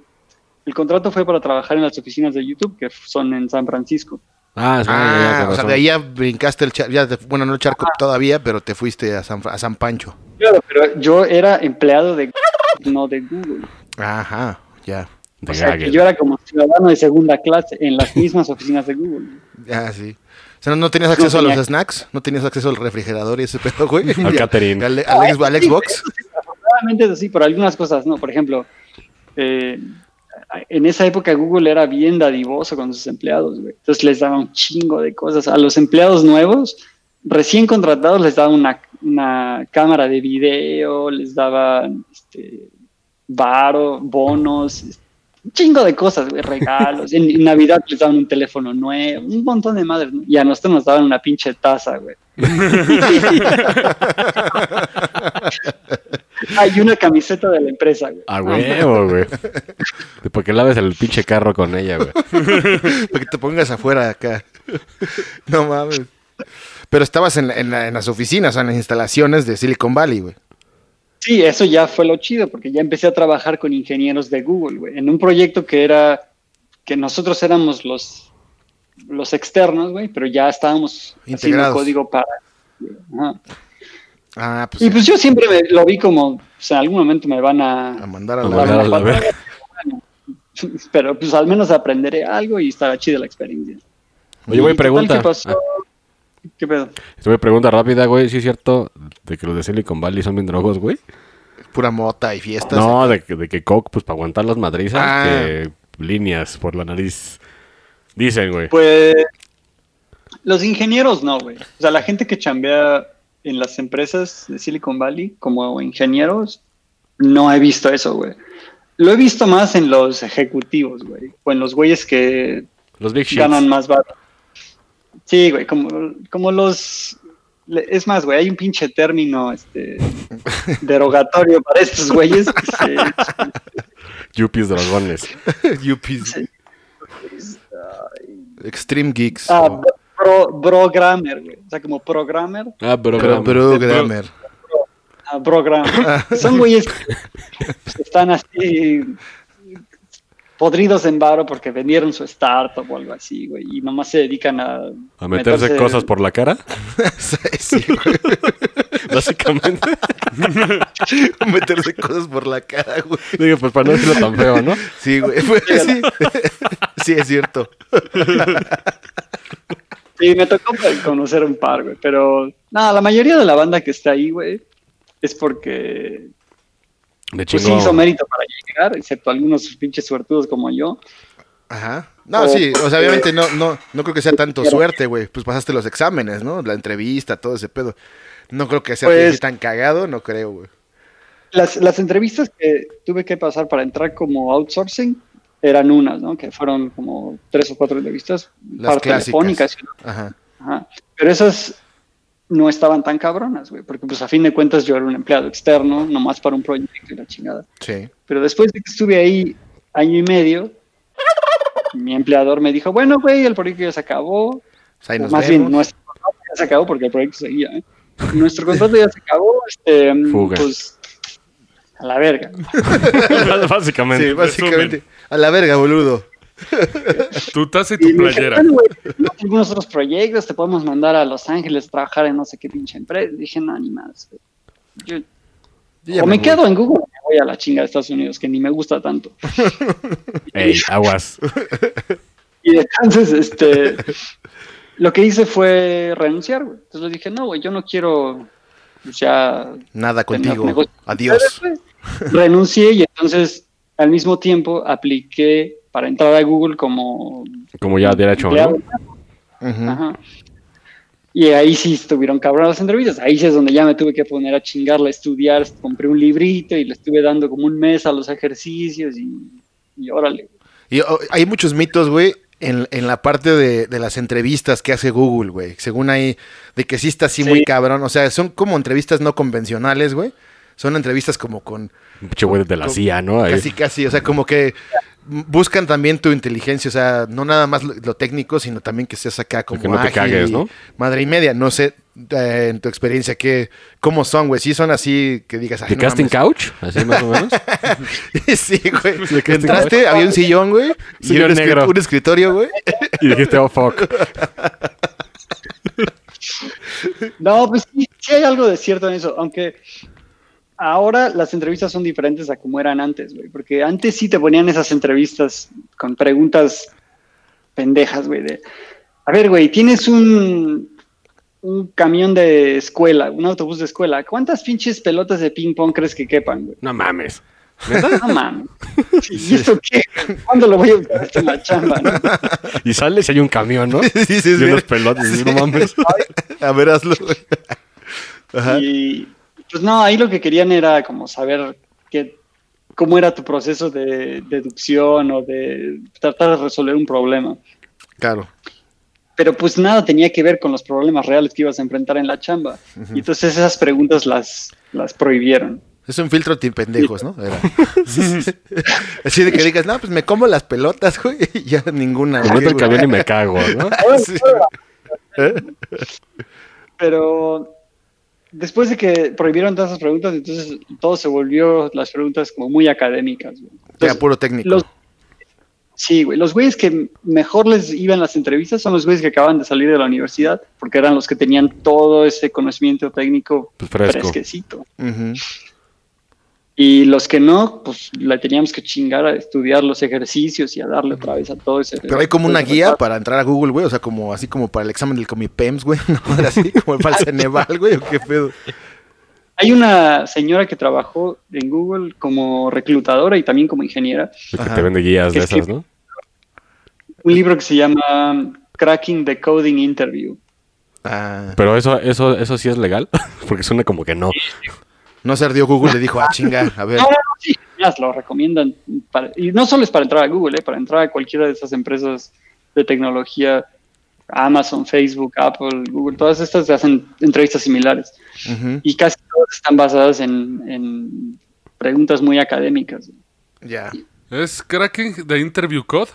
S5: el contrato fue para trabajar en las oficinas de YouTube, que son en San Francisco.
S2: Ah, ah o sea, de ahí ya brincaste el charco, bueno, no el charco todavía, pero te fuiste a San, a San Pancho.
S5: Claro, pero yo era empleado de no de Google.
S2: Ajá, ya.
S5: O sea, que yo era como ciudadano de segunda clase en las mismas oficinas de Google.
S2: Ah, sí. Sea, ¿no tenías acceso a los snacks? ¿No tenías acceso al refrigerador y ese pedo, güey?
S4: Al catering.
S2: ¿Al, al, Xbox?
S5: afortunadamente sí, pero algunas cosas no. Por ejemplo, eh, en esa época Google era bien dadivoso con sus empleados, güey. Entonces les daba un chingo de cosas. A los empleados nuevos, recién contratados, les daba una, cámara de video, les daba este, varo, bonos, chingo de cosas, güey, regalos. En, Navidad les daban un teléfono nuevo, un montón de madres. Y a nosotros nos daban una pinche taza, güey. Hay una camiseta de la empresa, güey.
S4: A huevo, güey. ¿Por qué laves el pinche carro con ella, güey?
S2: Para que te pongas afuera acá. No mames. Pero estabas en, en, las oficinas, en las instalaciones de Silicon Valley, güey.
S5: Sí, eso ya fue lo chido, porque ya empecé a trabajar con ingenieros de Google, güey, en un proyecto que era que nosotros éramos los, los externos, güey, pero ya estábamos haciendo código para.
S2: Ah, pues
S5: y pues yo siempre lo vi como, o sea, en algún momento me van a,
S2: a mandar a la,
S5: a Pero pues al menos aprenderé algo y estará chida la experiencia.
S4: Oye, güey, pregunta.
S5: ¿Qué pasó? ¿Qué pedo?
S4: Te voy pregunta rápida, güey. ¿Sí es cierto de que los de Silicon Valley son bien drogos, güey?
S2: Pura mota y fiestas.
S4: No, de, de, que Coke, pues para aguantar las madrizas, ah. que líneas por la nariz. Dicen, güey.
S5: Pues los ingenieros no, güey. O sea, la gente que chambea en las empresas de Silicon Valley como ingenieros, no he visto eso, güey. Lo he visto más en los ejecutivos, güey. O en los güeyes que
S4: los big
S5: ganan más barato. Sí, güey, como, como los... Es más, güey, hay un pinche término este, derogatorio para estos güeyes.
S4: Yuppies dragones.
S2: Yuppies. Extreme Geeks.
S5: Ah, programmer, güey. O sea, como programmer.
S4: Ah,
S2: programmer. programmer.
S5: Ah, programmer. Son güeyes que están así podridos en varo porque vendieron su startup o algo así, güey, y nomás se dedican a...
S4: ¿A meterse, cosas por la cara?
S2: sí, güey.
S4: Básicamente.
S2: meterse cosas por la cara, güey.
S4: Digo, pues para no decirlo tan feo, ¿no?
S2: Sí, güey. Pues, sí. sí, es cierto.
S5: Sí, me tocó conocer un par, güey. Pero nada, la mayoría de la banda que está ahí, güey, es porque
S4: de
S5: pues sí hizo mérito para llegar, excepto algunos pinches suertudos como yo.
S2: Ajá. No, sí, o sea, obviamente no, no, no creo que sea tanto suerte, güey. Pues pasaste los exámenes, ¿no? La entrevista, todo ese pedo. No creo que sea pues tan cagado, no creo, güey.
S5: Las, las entrevistas que tuve que pasar para entrar como outsourcing eran unas, ¿no? Que fueron como tres o cuatro entrevistas,
S2: Las telefónicas.
S5: Ajá. Ajá. Pero esas no estaban tan cabronas, güey, porque pues a fin de cuentas yo era un empleado externo, nomás para un proyecto y la chingada.
S2: Sí.
S5: Pero después de que estuve ahí año y medio, mi empleador me dijo, bueno, güey, el proyecto ya se acabó.
S2: Pues
S5: más bien, nuestro contrato ya se acabó porque el proyecto seguía. ¿eh? Nuestro contrato ya se acabó, este, pues a la verga.
S4: básicamente.
S2: Sí, básicamente. A la verga, boludo.
S3: Tu taza y tu playera.
S5: algunos otros proyectos, te podemos mandar a Los Ángeles a trabajar en no sé qué pinche empresa. Dije, no, ni más. Yo o me, quedo en Google me voy a la chinga de Estados Unidos, que ni me gusta tanto.
S4: Ey, aguas.
S5: Y entonces, este, lo que hice fue renunciar, güey. Entonces le dije, no, güey, yo no quiero pues, ya...
S2: Nada contigo. Adiós.
S5: Renuncié y entonces al mismo tiempo apliqué para entrar a Google como...
S4: Como ya derecho, ¿no?
S5: Ajá. Y ahí sí estuvieron cabronas las entrevistas. Ahí sí es donde ya me tuve que poner a chingarla, a estudiar. Compré un librito y le estuve dando como un mes a los ejercicios y, y órale.
S2: Y oh, hay muchos mitos, güey, en, en, la parte de, de, las entrevistas que hace Google, güey. Según ahí, de que sí está así muy cabrón. O sea, son como entrevistas no convencionales, güey. Son entrevistas como con...
S4: Mucho güey de la CIA, ¿no?
S2: Casi, casi. O sea, como que buscan también tu inteligencia, o sea, no nada más lo, técnico, sino también que seas acá como
S4: que no te cagues, ¿no?
S2: Madre y media, no sé eh, en tu experiencia qué cómo son, güey, sí son así que digas,
S4: ¿De casting couch? Así más o menos.
S2: sí, güey. Entraste, había un sillón, güey, y un, negro. un escritorio, güey.
S4: y dijiste, "Oh fuck."
S5: no, pues sí, sí hay algo de cierto en eso, aunque ahora las entrevistas son diferentes a como eran antes, güey. Porque antes sí te ponían esas entrevistas con preguntas pendejas, güey. De, a ver, güey, tienes un, un camión de escuela, un autobús de escuela. ¿Cuántas pinches pelotas de ping pong crees que quepan, güey?
S4: No mames.
S5: No mames. ¿Y esto qué? ¿Cuándo lo voy a usar en la chamba, no?
S4: Y sale si hay un camión, ¿no? Sí, sí, sí. Y unos pelotas, no mames.
S2: A ver, hazlo, güey.
S5: Ajá. Y, pues no, ahí lo que querían era como saber qué, cómo era tu proceso de deducción o de tratar de resolver un problema.
S2: Claro.
S5: Pero pues nada tenía que ver con los problemas reales que ibas a enfrentar en la chamba. Y entonces esas preguntas las, las prohibieron.
S2: Es un filtro de pendejos, ¿no? Así de que digas, no, pues me como las pelotas, güey, y ya ninguna.
S4: Me meto el camión y me cago, ¿no?
S5: Pero después de que prohibieron todas esas preguntas, entonces todo se volvió las preguntas como muy académicas.
S2: Entonces, puro técnico.
S5: sí, güey. Los güeyes que mejor les iban las entrevistas son los güeyes que acaban de salir de la universidad, porque eran los que tenían todo ese conocimiento técnico
S4: pues fresco.
S5: fresquecito. Y los que no, pues le teníamos que chingar a estudiar los ejercicios y a darle otra vez a todo ese.
S2: Pero hay como una guía para entrar a Google, güey. O sea, como así como para el examen del Comipems, güey. ¿no? Así como para el Ceneval, güey. ¿O qué pedo?
S5: Hay una señora que trabajó en Google como reclutadora y también como ingeniera.
S4: que te vende guías de esas, ¿no?
S5: Un libro que se llama Cracking the Coding Interview.
S2: Ah.
S4: Pero eso, eso, eso sí es legal, porque suena como que no.
S2: No se ardió Google, le dijo, ah, chinga, a ver.
S5: No, no, sí, ya lo recomiendan. y no solo es para entrar a Google, eh, para entrar a cualquiera de esas empresas de tecnología, Amazon, Facebook, Apple, Google, todas estas hacen entrevistas similares. Y casi todas están basadas en, preguntas muy académicas.
S2: Ya.
S3: ¿Es cracking the interview code?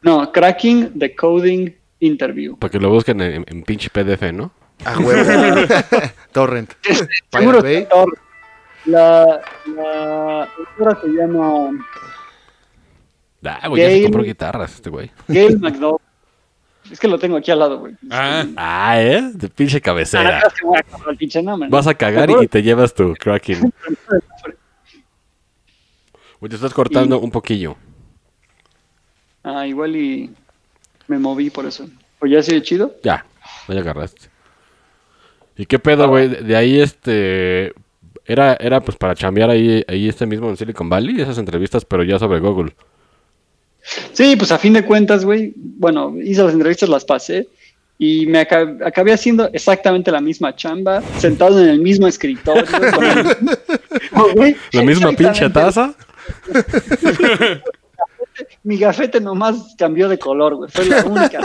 S5: No, cracking the coding interview.
S4: Para que lo busquen en pinche PDF, ¿no?
S2: Ah, huevo. Torrent.
S5: Seguro que Torrent. La, la autora se llama.
S4: Ah, güey, ya se compró guitarras este güey.
S5: Gail McDowell. Es que lo tengo aquí al lado, güey.
S4: Ah, ah ¿eh? De pinche cabecera.
S5: Ah, pinche
S4: Vas a cagar y te llevas tu cracking. Güey, te estás cortando un poquillo.
S5: Ah, igual y me moví por eso. ¿O ya sigue chido?
S4: Ya, ya agarraste. ¿Y qué pedo, güey? De ahí, este... Era, era pues para chambear ahí, ahí este mismo en Silicon Valley, esas entrevistas, pero ya sobre Google.
S5: Sí, pues a fin de cuentas, güey, bueno, hice las entrevistas, las pasé y me acabé, haciendo exactamente la misma chamba, sentado en el mismo escritorio.
S4: la misma pinche taza.
S5: Mi gafete nomás cambió de color, güey. Fue la única.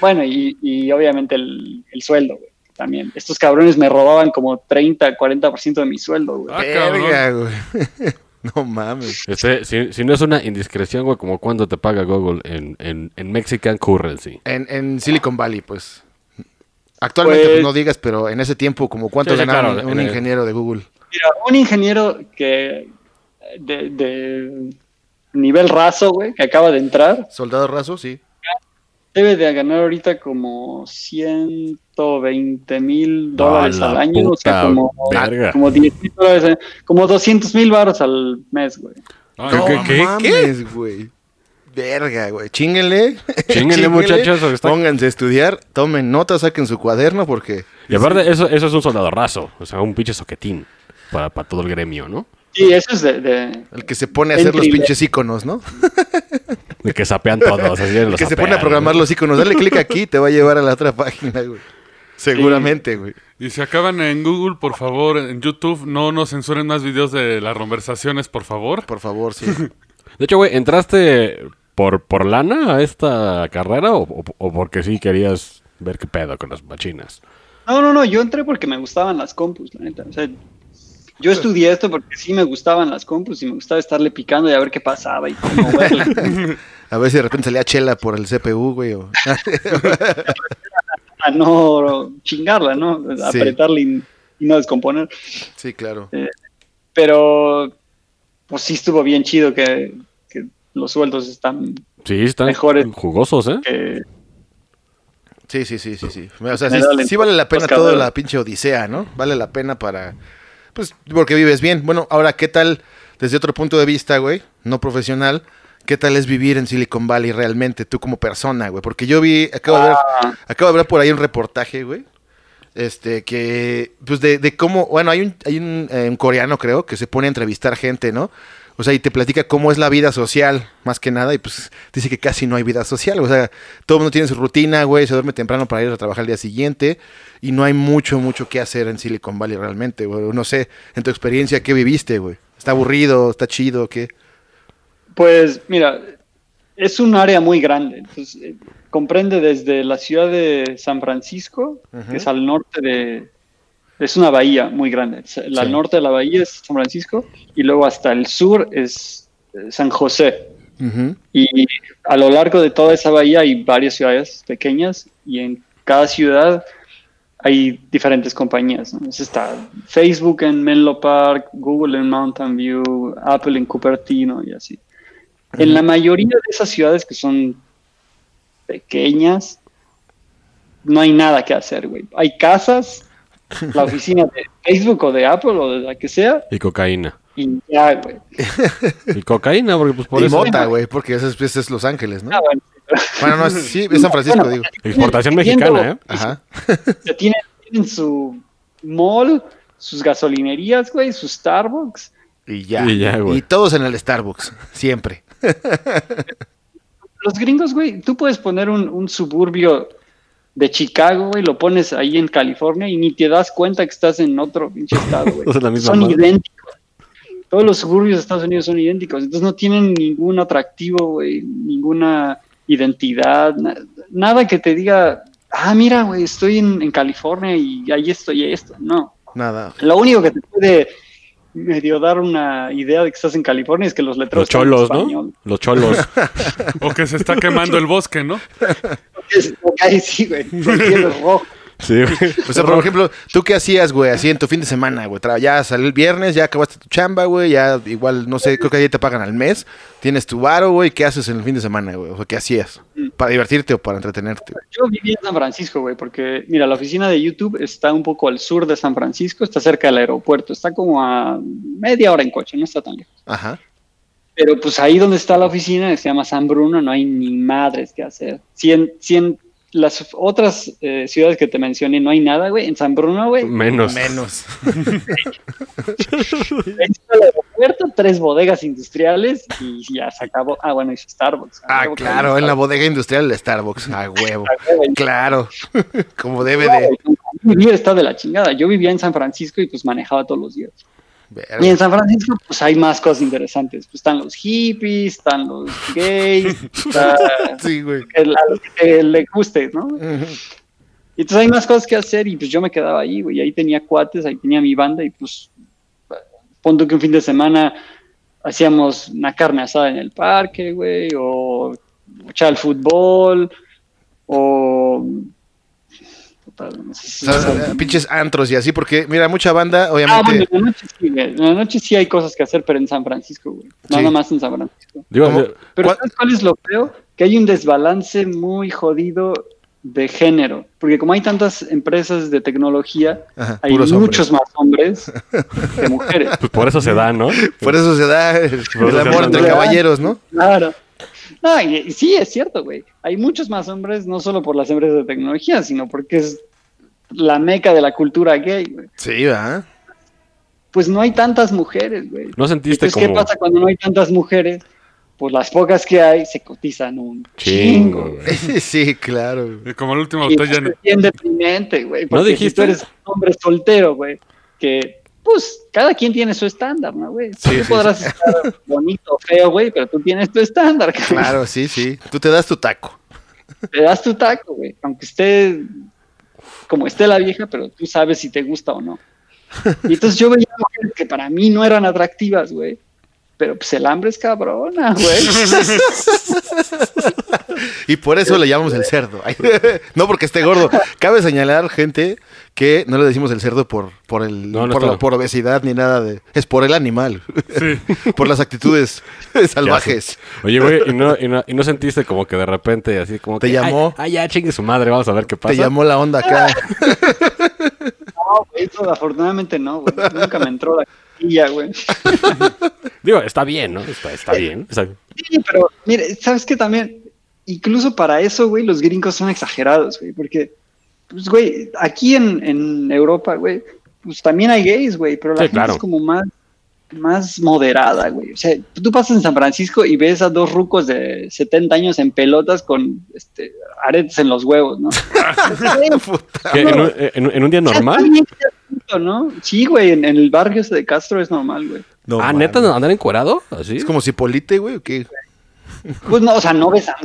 S5: Bueno, y, obviamente el, sueldo, güey. También. Estos cabrones me robaban como 30, 40% de mi sueldo, güey.
S2: Ah, güey. No mames.
S4: Este, si, no es una indiscreción, güey, como cuánto te paga Google en, en, en Mexican Currency.
S2: En, en Silicon Valley, pues. Actualmente pues, no digas, pero en ese tiempo, como cuánto ganaba un, ingeniero de Google.
S5: Mira, un ingeniero que de, de nivel raso, güey, que acaba de entrar.
S2: Soldado raso, sí
S5: debe de ganar ahorita como 120 mil dólares al año, o sea, como, como 10 mil dólares, eh, como 200 mil baros al mes, güey.
S2: No, ¿Qué, qué, mames, güey. Verga, güey. Chinguenle.
S4: Chinguenle, muchachos.
S2: Pónganse a estudiar, tomen notas, saquen su cuaderno porque...
S4: Y aparte, eso, eso es un soldado raso, o sea, un pinche soquetín para, para todo el gremio, ¿no?
S5: Sí, eso es de,
S2: El que se pone a hacer los pinches iconos, ¿no?
S4: De que sapean todos. Así
S2: el que se pone a programar los iconos. Dale clic aquí, te va a llevar a la otra página, güey. Seguramente, güey.
S3: Y si acaban en Google, por favor, en YouTube, no nos censuren más videos de las conversaciones, por favor.
S2: Por favor, sí.
S4: De hecho, güey, ¿entraste por, por lana a esta carrera o, o, porque sí querías ver qué pedo con las machinas?
S5: No, no, no, yo entré porque me gustaban las compus, la neta. O sea, yo estudié esto porque sí me gustaban las compus y me gustaba estarle picando y a ver qué pasaba y cómo
S2: A ver si de repente salía chela por el CPU, güey. O...
S5: a no chingarla, ¿no? Apretarla y, no descomponer.
S2: Sí, claro.
S5: Eh, pero, pues sí estuvo bien chido que, los sueldos están,
S4: sí, están mejores. Jugosos, ¿eh?
S2: Sí, sí, sí, sí, sí. O sea, sí, vale la pena toda la pinche odisea, ¿no? Vale la pena para pues porque vives bien. Bueno, ahora, ¿qué tal desde otro punto de vista, güey? No profesional. ¿Qué tal es vivir en Silicon Valley realmente, tú como persona, güey? Porque yo vi, acabo de ver, ah. acabo de ver por ahí un reportaje, güey. Este, que, pues de, de cómo, bueno, hay un, hay un, eh, un coreano, creo, que se pone a entrevistar gente, ¿no? O sea, y te platica cómo es la vida social, más que nada, y pues dice que casi no hay vida social. O sea, todo el mundo tiene su rutina, güey, se duerme temprano para ir a trabajar el día siguiente, y no hay mucho, mucho que hacer en Silicon Valley realmente, güey. No sé, en tu experiencia, ¿qué viviste, güey? ¿Está aburrido? ¿Está chido? ¿Qué?
S5: Pues, mira, es un área muy grande. Entonces, eh, comprende desde la ciudad de San Francisco, que es al norte de, es una bahía muy grande. Al norte de la bahía es San Francisco y luego hasta el sur es eh, San José. Y a lo largo de toda esa bahía hay varias ciudades pequeñas y en cada ciudad hay diferentes compañías. está Facebook en Menlo Park, Google en Mountain View, Apple en Cupertino y así. En la mayoría de esas ciudades que son pequeñas, no hay nada que hacer, güey. Hay casas la oficina de Facebook o de Apple o de la que sea.
S4: Y cocaína.
S5: Y ya, güey.
S4: Y cocaína, porque pues por
S2: y mota, güey, porque ese es, Los Ángeles, ¿no? Ah, bueno, no, es, sí, es San Francisco, digo.
S4: Exportación mexicana, ¿eh? Ajá.
S5: Tienen, tienen su mall, sus gasolinerías, güey, sus Starbucks.
S2: Y ya. Y, ya, y todos en el Starbucks, siempre.
S5: Los gringos, güey, tú puedes poner un, un suburbio de Chicago, güey, lo pones ahí en California y ni te das cuenta que estás en otro pinche estado, güey. son idénticos. Todos los suburbios de Estados Unidos son idénticos, entonces no tienen ningún atractivo, güey, ninguna identidad, nada que te diga, ah, mira, güey, estoy en, California y ahí estoy, esto, no.
S2: Nada.
S5: Lo único que te puede medio dar una idea de que estás en California es que los letreros
S4: los cholos, ¿no? Los cholos.
S3: o que se está quemando el bosque, ¿no?
S5: ahí sí, güey. El rojo.
S2: Sí, O sea, por ejemplo, ¿tú qué hacías, güey, así en tu fin de semana, güey? Ya salió el viernes, ya acabaste tu chamba, güey, ya igual, no sé, creo que ahí te pagan al mes. Tienes tu varo, güey, ¿qué haces en el fin de semana, güey? O sea, ¿qué hacías? ¿Para divertirte o para entretenerte?
S5: Yo vivía en San Francisco, güey, porque, mira, la oficina de YouTube está un poco al sur de San Francisco, está cerca del aeropuerto, está como a media hora en coche, no está tan lejos.
S2: Ajá.
S5: Pero pues ahí donde está la oficina, se llama San Bruno, no hay ni madres que hacer. 100, 100 las otras eh, ciudades que te mencioné no hay nada, güey. En San Bruno, güey.
S4: Menos.
S2: Menos.
S5: el aeropuerto, tres bodegas industriales y ya se acabó. Ah, bueno, hizo Starbucks.
S2: Ah, claro, en la bodega industrial de Starbucks. A huevo. claro. Como debe de.
S5: Vivir está de la chingada. Yo vivía en San Francisco y pues manejaba todos los días. Y en San Francisco, pues hay más cosas interesantes. Pues están los hippies, están los gays,
S2: sí, güey.
S5: a los que le guste, ¿no? Y entonces hay más cosas que hacer y pues yo me quedaba ahí, güey. Ahí tenía cuates, ahí tenía mi banda y pues, pongo que un fin de semana hacíamos una carne asada en el parque, güey, o echar el fútbol, o No sé
S2: si o sea, pinches antros y así, porque mira, mucha banda, obviamente. Ah,
S5: bueno, en la noche sí, güey. En la noche sí hay cosas que hacer, pero en San Francisco, güey. Nada más en San Francisco. pero ¿sabes cuál es lo peor? Que hay un desbalance muy jodido de género, porque como hay tantas empresas de tecnología, hay muchos más hombres que mujeres.
S4: Pues por eso se da, ¿no?
S2: Por eso se da el, amor entre caballeros, ¿no?
S5: Claro. No, y, sí, es cierto, güey. Hay muchos más hombres, no solo por las empresas de tecnología, sino porque es la meca de la cultura gay, güey.
S2: Sí, ¿verdad?
S5: Pues no hay tantas mujeres, güey.
S4: ¿No sentiste como...
S5: ¿Qué pasa cuando no hay tantas mujeres? pues las pocas que hay se cotizan un chingo.
S2: sí, claro.
S3: Como el último botella.
S5: Es bien deprimente, güey. ¿No dijiste? Si tú eres un hombre soltero, güey, que pues cada quien tiene su estándar, ¿no, güey? tú podrás estar bonito feo, güey, pero tú tienes tu estándar.
S2: Claro, sí, sí. Tú te das tu taco.
S5: Te das tu taco, güey. Aunque esté como esté la vieja, pero tú sabes si te gusta o no. Y entonces yo veía mujeres que para mí no eran atractivas, güey pero pues el hambre es cabrona, güey.
S2: y por eso le llamamos el cerdo. no porque esté gordo. Cabe señalar, gente, que no le decimos el cerdo por, por el por, obesidad ni nada de. Es por el animal. por las actitudes salvajes.
S4: Oye, güey, ¿y no, y, no, sentiste como que de repente así como
S2: ¿Te
S4: que.
S2: llamó?
S4: Ay, ya chingue su madre, vamos a ver qué pasa.
S2: Te llamó la onda acá.
S5: no, eso afortunadamente no, güey. Nunca me entró la
S4: Digo, está bien, ¿no? Está, bien.
S5: Sí, pero mire, ¿sabes qué también? Incluso para eso, güey, los gringos son exagerados, güey, porque, pues, güey, aquí en, Europa, güey, pues también hay gays, güey, pero la gente es como más más moderada, güey. O sea, tú pasas en San Francisco y ves a dos rucos de 70 años en pelotas con este, aretes en los huevos, ¿no?
S4: ¿En, un, día normal?
S5: ¿No? Sí, güey, en, el barrio ese de Castro es normal, güey.
S4: ah, ¿neta andar encuerado? ¿Así?
S2: Es como si polite, güey, o qué?
S5: Pues no, o sea, no ves a,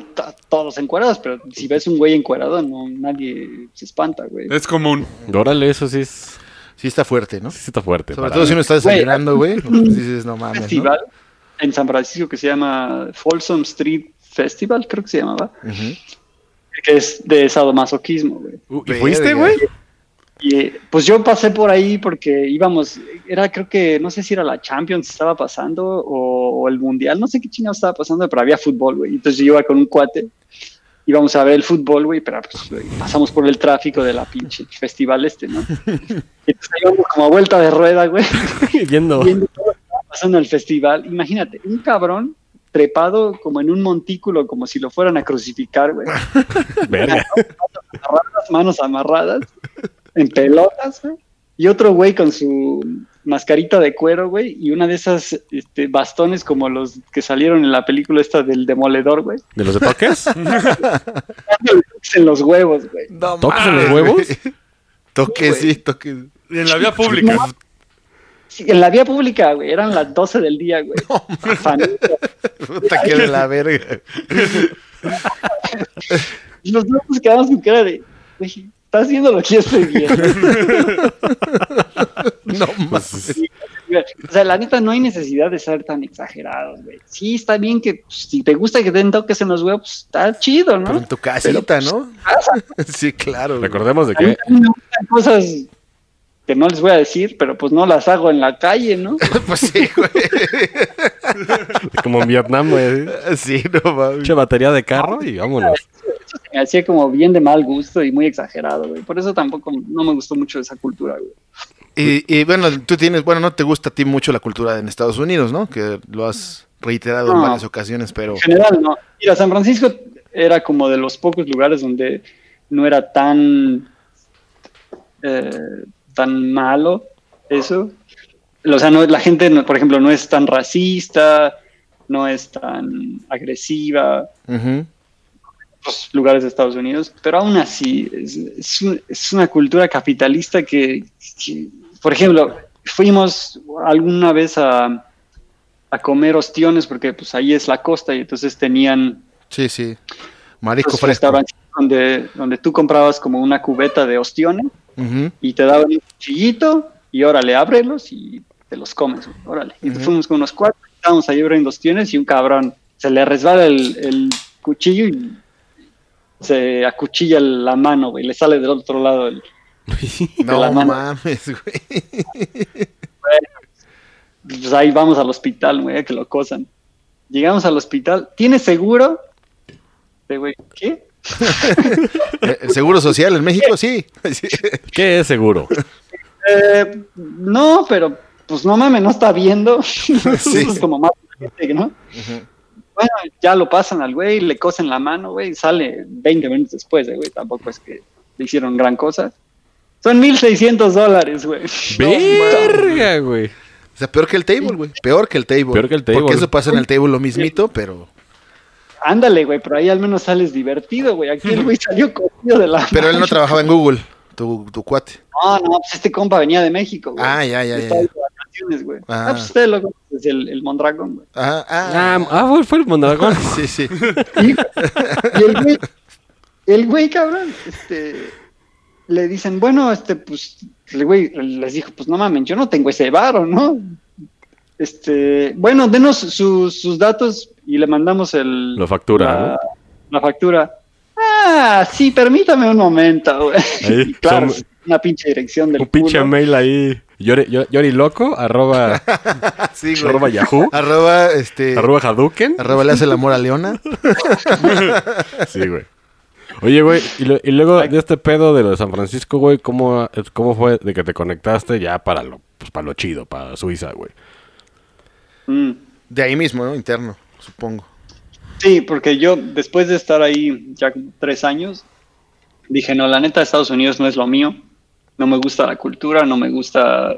S5: todos encuerados, pero si ves un güey encuerado, no, nadie se espanta, güey.
S3: Es común.
S4: Órale, eso sí es...
S2: Sí está fuerte, ¿no?
S4: Sí está fuerte.
S2: Sobre todo si uno está desayunando, güey. Pues dices, no mames,
S5: festival en San Francisco que se llama Folsom Street Festival, creo que se llamaba. Que es de sadomasoquismo, güey.
S2: ¿Y fuiste, güey?
S5: Y pues yo pasé por ahí porque íbamos, era creo que, no sé si era la Champions estaba pasando o, el Mundial, no sé qué chingado estaba pasando, pero había fútbol, güey. Entonces yo iba con un cuate, íbamos a ver el fútbol, güey, pero pues, pasamos por el tráfico de la pinche festival este, ¿no? Y entonces íbamos como a vuelta de rueda, güey.
S4: Viendo.
S5: Viendo todo lo que estaba pasando el festival. Imagínate, un cabrón trepado como en un montículo, como si lo fueran a crucificar, güey. Verga. Manos manos amarradas en pelotas, güey. Y otro güey con su mascarita de cuero, güey, y una de esas este, bastones como los que salieron en la película esta del demoledor, güey.
S4: ¿De los de toques?
S5: en los huevos, güey.
S4: ¿Toques en los huevos?
S2: toques, sí, toques.
S3: Y en la vía pública.
S5: en la vía pública, güey, eran las 12 del día, güey.
S2: Puta que de la verga.
S5: y los locos quedamos con cara de, güey, estás haciendo lo que yo estoy viendo.
S2: no más.
S5: O sea, la neta, no hay necesidad de ser tan exagerados, güey. Sí, está bien que pues, si te gusta que te den toques en los huevos, pues, está chido, ¿no?
S2: Pero en tu casita, pues, ¿no? sí, claro.
S4: Recordemos de que.
S5: A mí me gustan cosas que no les voy a decir, pero pues no las hago en la calle, ¿no?
S2: pues sí, güey.
S4: Como en Vietnam, güey.
S2: Sí, no mames.
S4: Mucha batería de carro y vámonos.
S5: Me hacía como bien de mal gusto y muy exagerado, güey. Por eso tampoco no me gustó mucho esa cultura, güey.
S2: Y, bueno, tú tienes, bueno, no te gusta a ti mucho la cultura en Estados Unidos, ¿no? Que lo has reiterado en varias ocasiones, pero...
S5: En general, no. Mira, San Francisco era como de los pocos lugares donde no era tan... Eh, tan malo eso. O sea, no, la gente, por ejemplo, no es tan racista, no es tan agresiva en lugares de Estados Unidos, pero aún así es, una cultura capitalista que, por ejemplo, fuimos alguna vez a, a, comer ostiones porque pues ahí es la costa y entonces tenían...
S2: Sí, sí. Marisco fresco.
S5: Donde, donde tú comprabas como una cubeta de ostiones y te daban un cuchillito y órale, ábrelos y te los comes, órale. Y fuimos con unos cuatro, estábamos ahí abriendo ostiones y un cabrón se le resbala el, cuchillo y se acuchilla la mano, güey, le sale del otro lado el,
S2: no mames, güey.
S5: pues ahí vamos al hospital, güey, que lo cosan. Llegamos al hospital. ¿Tiene seguro? güey, ¿qué?
S2: ¿El eh, seguro social en México? Sí.
S4: ¿Qué es seguro?
S5: Eh, no, pero pues no mames, no está viendo. Sí. es como más ¿no? Bueno, ya lo pasan al güey, le cosen la mano, güey, sale 20 minutos después, güey. Tampoco es que le hicieron gran cosa. Son 1600 dólares, güey.
S4: Verga, güey.
S2: O sea, peor que el table, güey. Peor que el table.
S4: Peor que el table.
S2: Porque eso pasa en el table lo mismito, pero.
S5: Ándale, güey, pero ahí al menos sales divertido, güey. Aquí el güey salió cogido de la.
S2: Pero él no trabajaba en Google, tu, tu cuate.
S5: No, no, pues este compa venía de México, güey.
S2: Ah, ya, ya, ya.
S5: Estaba de vacaciones, güey. Ah. ah, pues usted lo conoce, el, el Mondragón, güey.
S2: Ah,
S4: ah. ah, fue el Mondragón.
S2: sí, sí.
S5: Y, y el güey, el güey, cabrón, este le dicen, bueno, este, pues, el güey les dijo, pues no mames, yo no tengo ese varo, ¿no? Este, bueno, denos sus datos y le mandamos el...
S4: La factura,
S5: la, ¿no? La factura. Ah, sí, permítame un momento, güey. claro, una pinche dirección del
S4: Un pinche mail ahí. Yori, loco, arroba,
S2: sí, güey.
S4: arroba Yahoo.
S2: Arroba, este...
S4: Arroba Hadouken.
S2: Arroba le hace el amor a Leona.
S4: sí, güey. Oye, güey, y, luego de este pedo de lo de San Francisco, güey, ¿cómo, ¿cómo fue de que te conectaste ya para lo, pues, para lo chido, para Suiza, güey?
S5: Mm.
S2: De ahí mismo, ¿no? Interno, supongo.
S5: Sí, porque yo después de estar ahí ya tres años, dije, no, la neta, Estados Unidos no es lo mío. No me gusta la cultura, no me gusta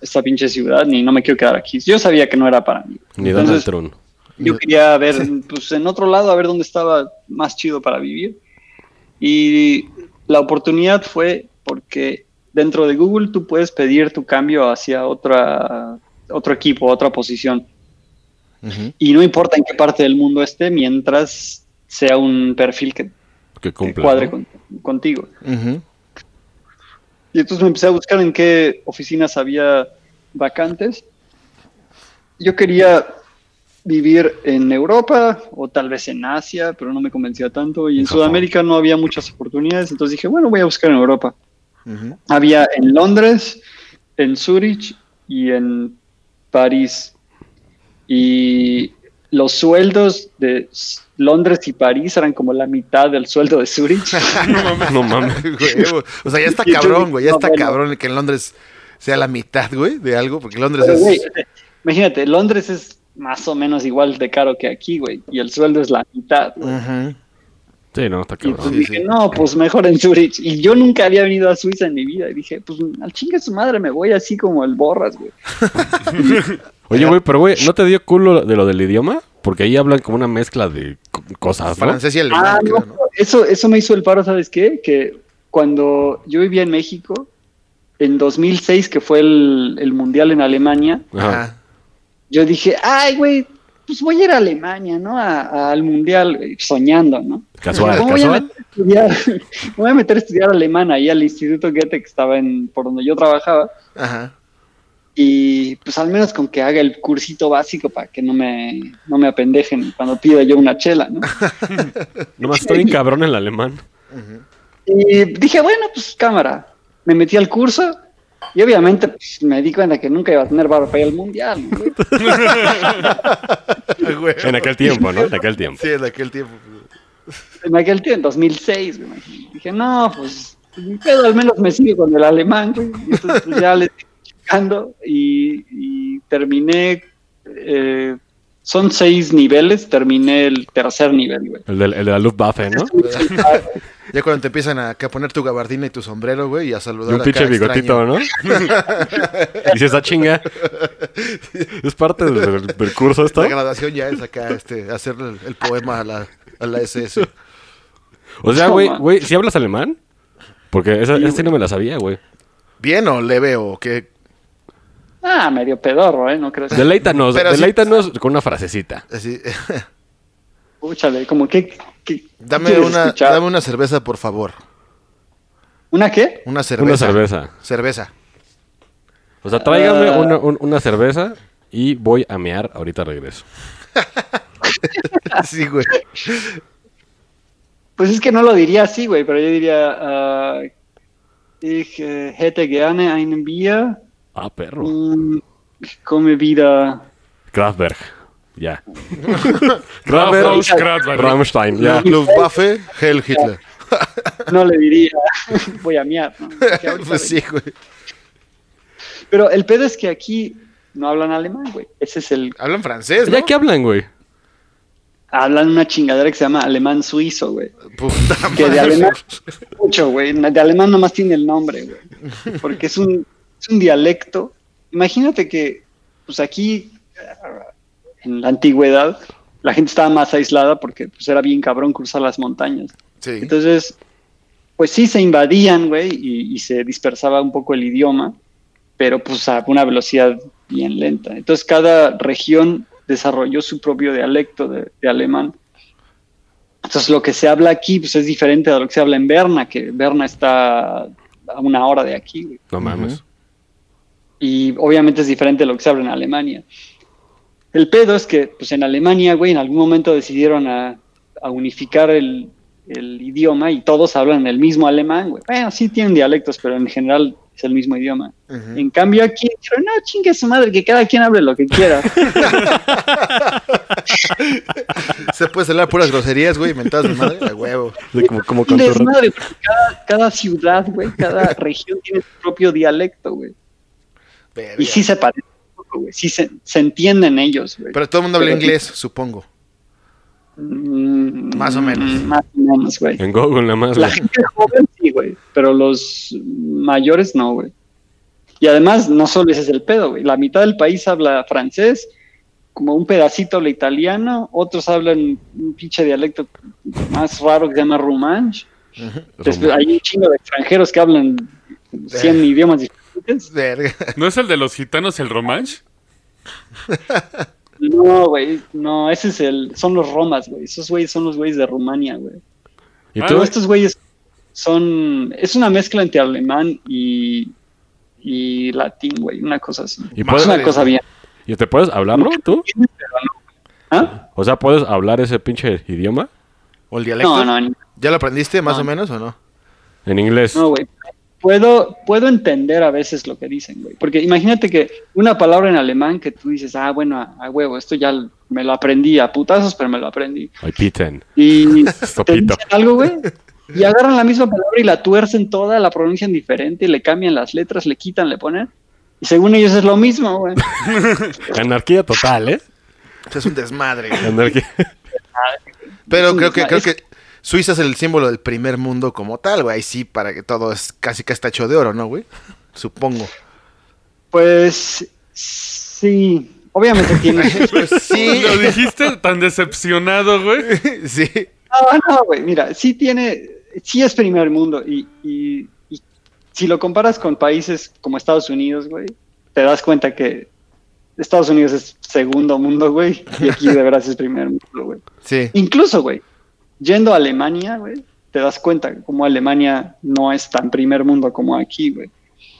S5: esta pinche ciudad, ni no me quiero quedar aquí. Yo sabía que no era para mí.
S4: Ni Donald Trump.
S5: Yo quería ver, pues en otro lado, a ver dónde estaba más chido para vivir. Y la oportunidad fue porque dentro de Google tú puedes pedir tu cambio hacia otra, otro equipo, otra posición. Y no importa en qué parte del mundo esté, mientras sea un perfil que, cuadre contigo. Y entonces me empecé a buscar en qué oficinas había vacantes. Yo quería vivir en Europa o tal vez en Asia, pero no me convencía tanto. Y en, Sudamérica no había muchas oportunidades, entonces dije, bueno, voy a buscar en Europa. Había en Londres, en Zurich y en París. Y los sueldos de Londres y París eran como la mitad del sueldo de Zurich.
S2: no mames, O sea, ya está cabrón, güey. Ya está cabrón que en Londres sea la mitad, güey, de algo, porque Londres es...
S5: imagínate, Londres es más o menos igual de caro que aquí, güey. Y el sueldo es la mitad.
S4: Sí, no, está cabrón.
S5: Y pues dije, no, pues mejor en Zurich. Y yo nunca había venido a Suiza en mi vida. Y dije, pues al chingue su madre me voy así como el borras, güey.
S4: Oye, güey, pero güey, ¿no te dio culo de lo del idioma? Porque ahí hablan como una mezcla de cosas,
S2: ¿no? Francés y alemán.
S5: Ah, no, Eso, eso me hizo el paro, ¿sabes qué? Que cuando yo vivía en México, en 2006, que fue el, el Mundial en Alemania, Ajá yo dije, ay, güey, pues voy a ir a Alemania, ¿no? al mundial, soñando, ¿no?
S4: Casual,
S5: ¿Cómo Voy a, meter a estudiar, voy a meter a estudiar alemán ahí al Instituto Goethe que estaba en, por donde yo trabajaba.
S2: Ajá.
S5: Y pues al menos con que haga el cursito básico para que no me, no me apendejen cuando pida yo una chela, ¿no?
S4: Nomás estoy en cabrón en el alemán.
S5: Y dije, bueno, pues cámara. Me metí al curso y obviamente pues, me di cuenta que nunca iba a tener barba para ir al mundial.
S4: en aquel tiempo, ¿no? En aquel tiempo.
S2: Sí, en aquel tiempo.
S5: En aquel tiempo, en 2006, güey. Dije, no, pues, mi pedo al menos me sigue con el alemán, güey. Y entonces pues, ya le estoy y, y terminé. Eh, son seis niveles, terminé el tercer nivel, güey.
S4: El de, el de la Luftwaffe, ¿no?
S2: Ya cuando te empiezan a, poner tu gabardina y tu sombrero, güey, y a saludar
S4: y un pinche bigotito, ¿no? y si esa chinga. Es parte del, curso esto.
S2: La graduación ya es acá, este, hacer el, poema a la, a la, SS.
S4: O sea, güey, güey, ¿si hablas alemán? Porque esa, sí, no me la sabía, güey.
S2: ¿Bien o leve o qué?
S5: Ah, medio pedorro, ¿eh? No creo.
S4: Deleítanos, deleítanos con una frasecita.
S5: Escúchale, como que
S2: Dame una, dame una cerveza, por favor.
S5: ¿Una qué?
S2: Una cerveza.
S4: Una cerveza.
S2: Cerveza.
S4: O sea, tráigame ah. una, cerveza y voy a mear. Ahorita regreso.
S2: sí, güey.
S5: Pues es que no lo diría así, güey, pero yo diría, uh, ich hätte gerne einen Bier.
S4: Ah, perro.
S5: Mm, come vida.
S4: Kraftwerk. Ja.
S3: Kraftwerk,
S4: Kraftwerk. Rammstein, ja.
S2: Luftwaffe, Hell Hitler.
S5: No le diría, voy a miar, ¿no?
S2: Pues sí, güey.
S5: Pero el pedo es que aquí no hablan alemán, güey. Ese es el...
S2: Hablan francés, ¿no?
S4: ¿Ya qué hablan, güey?
S5: Hablan una chingadera que se llama alemán suizo, güey.
S2: Puta
S5: Que de
S2: madre.
S5: alemán mucho, güey. De alemán nomás tiene el nombre, güey. Porque es un, es un dialecto. Imagínate que, pues aquí, en la antigüedad, la gente estaba más aislada porque pues era bien cabrón cruzar las montañas.
S2: Sí.
S5: Entonces, pues sí se invadían, güey, y, y se dispersaba un poco el idioma, pero pues a una velocidad bien lenta. Entonces cada región desarrolló su propio dialecto de, de alemán. Entonces lo que se habla aquí pues es diferente de lo que se habla en Berna, que Berna está a una hora de aquí, güey.
S4: No mames.
S5: Y obviamente es diferente de lo que se habla en Alemania. El pedo es que, pues en Alemania, güey, en algún momento decidieron a, a unificar el, el idioma y todos hablan el mismo alemán, güey. Bueno, sí tienen dialectos, pero en general es el mismo idioma. En cambio aquí, dijeron, no, chingue su madre, que cada quien hable lo que quiera.
S2: Se puede hablar puras groserías, güey, mentadas de madre, a huevo.
S4: Sí, como, como con tu-
S5: cada ciudad, güey, cada región tiene su propio dialecto, güey.
S2: Verga.
S5: Y sí se parecen güey. Sí se, se entienden ellos, güey.
S2: Pero todo el mundo habla
S5: Pero-
S2: inglés, supongo.
S5: Mm,
S2: Más o menos.
S5: Más o menos, güey.
S4: En Google nada más,
S5: La
S4: güey.
S5: gente joven sí, güey, pero los mayores no, güey. Y además, no solo ese es el pedo, güey. La mitad del país habla francés, como un pedacito habla italiano, otros hablan un pinche dialecto más raro que se llama. Después hay un chingo de extranjeros que hablan 100 idiomas diferentes.
S2: Verga.
S3: ¿No es el de los gitanos el Romanche?
S5: No, güey, no, ese es el, son los romas, güey. Esos güeyes son los güeyes de Rumania, güey.
S4: ¿Y
S3: Ah,
S4: tú?
S5: Pero estos güeyes son, es una mezcla entre alemán y, y latín, güey, una cosa así.
S4: ¿Y
S5: es
S4: puedes-
S5: una cosa bien.
S4: ¿Y te puedes hablarlo tú?
S5: ¿Ah?
S4: O sea, ¿puedes hablar ese pinche idioma?
S2: ¿O el dialecto?
S5: No, no,
S2: ¿Ya lo aprendiste más
S5: No.
S2: o menos o no?
S4: En inglés.
S5: no, güey. Puedo, puedo entender a veces lo que dicen, güey. Porque imagínate que una palabra en alemán que tú dices, ah, bueno, a, a huevo, esto ya me lo aprendí a putazos, pero me lo aprendí.
S4: Ay, piten.
S5: Y te dicen algo, güey. Y agarran la misma palabra y la tuercen toda, la pronuncian diferente, le cambian las letras, le quitan, le ponen. Y según ellos es lo mismo, güey.
S4: Anarquía total, ¿eh?
S2: Es un desmadre. güey.
S4: Anarquía.
S2: Pero creo que, creo que Suiza es el símbolo del primer mundo como tal, güey. Ahí sí, para que todo es casi que está hecho de oro, ¿no, güey? Supongo.
S5: Pues sí, obviamente tiene...
S2: Pues sí.
S3: Lo dijiste tan decepcionado, güey.
S2: sí.
S5: No, no, güey, mira, sí tiene, sí es primer mundo y, y- y si lo comparas con países como Estados Unidos, güey, te das cuenta que Estados Unidos es segundo mundo, güey, y aquí de veras es primer mundo, güey.
S2: Sí.
S5: Incluso, güey, yendo a Alemania, güey, te das cuenta que como Alemania no es tan primer mundo como aquí, güey.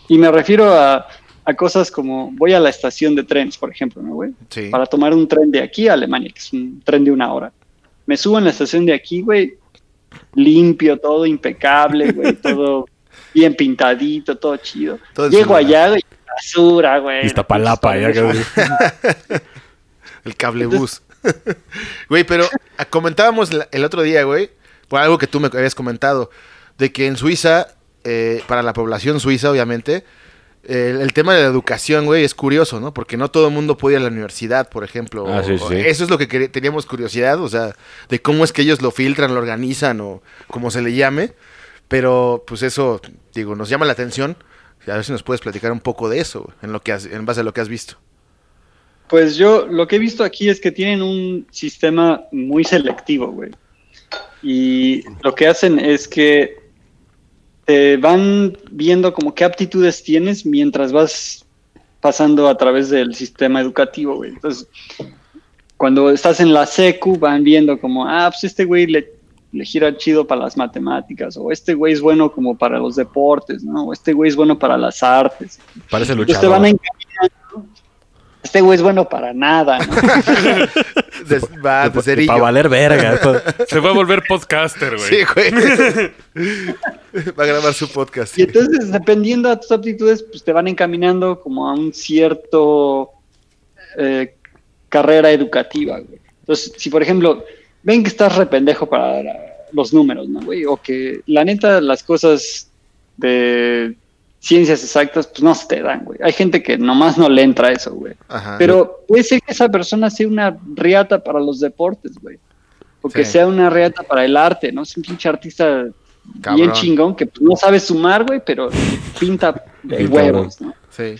S5: Y me refiero a, a cosas como, voy a la estación de trenes, por ejemplo, ¿no, güey?
S2: Sí.
S5: para tomar un tren de aquí a Alemania, que es un tren de una hora. Me subo en la estación de aquí, güey, limpio, todo impecable, güey, todo bien pintadito, todo chido.
S2: Todo
S5: Llego allá, güey, basura, güey.
S4: Iztapalapa, ya que...
S2: El cable bus. Güey, pero ah, comentábamos el otro día, güey, por algo que tú me habías comentado, de que en Suiza, eh, para la población suiza, obviamente, el tema de la educación, güey, es curioso, ¿no? Porque no todo el mundo puede ir a la universidad, por ejemplo.
S4: Ah, sí,
S2: O-
S4: sí.
S2: Eso es lo que teníamos curiosidad, o sea, de cómo es que ellos lo filtran, lo organizan o como se le llame. Pero, pues eso, digo, nos llama la atención. A ver si nos puedes platicar un poco de eso, en, lo que has- en base a lo que has visto.
S5: Pues yo lo que he visto aquí es que tienen un sistema muy selectivo, güey. Y lo que hacen es que te van viendo como qué aptitudes tienes mientras vas pasando a través del sistema educativo, güey. Entonces, cuando estás en la secu, van viendo como, ah, pues este güey le, le gira chido para las matemáticas, o este güey es bueno como para los deportes, ¿no? O este güey es bueno para las artes.
S4: Parece
S5: Entonces te van
S4: luchador.
S5: Este güey es bueno para nada, ¿no?
S2: va, de
S4: Para valer verga.
S3: Se va a volver podcaster, güey.
S2: Sí, güey. va a grabar su podcast.
S5: Y entonces, dependiendo de tus aptitudes, pues te van encaminando como a un cierto eh, carrera educativa, güey. Entonces, si por ejemplo, ven que estás rependejo para los números, ¿no, güey? O que la neta, las cosas de ciencias exactas, pues no se te dan, güey. Hay gente que nomás no le entra eso, güey. Pero puede ser que esa persona sea una riata para los deportes, güey. O que sea una riata para el arte, ¿no? Es un pinche artista bien chingón que pues, no sabe sumar, güey, pero pinta de huevos, ¿no?
S2: Sí.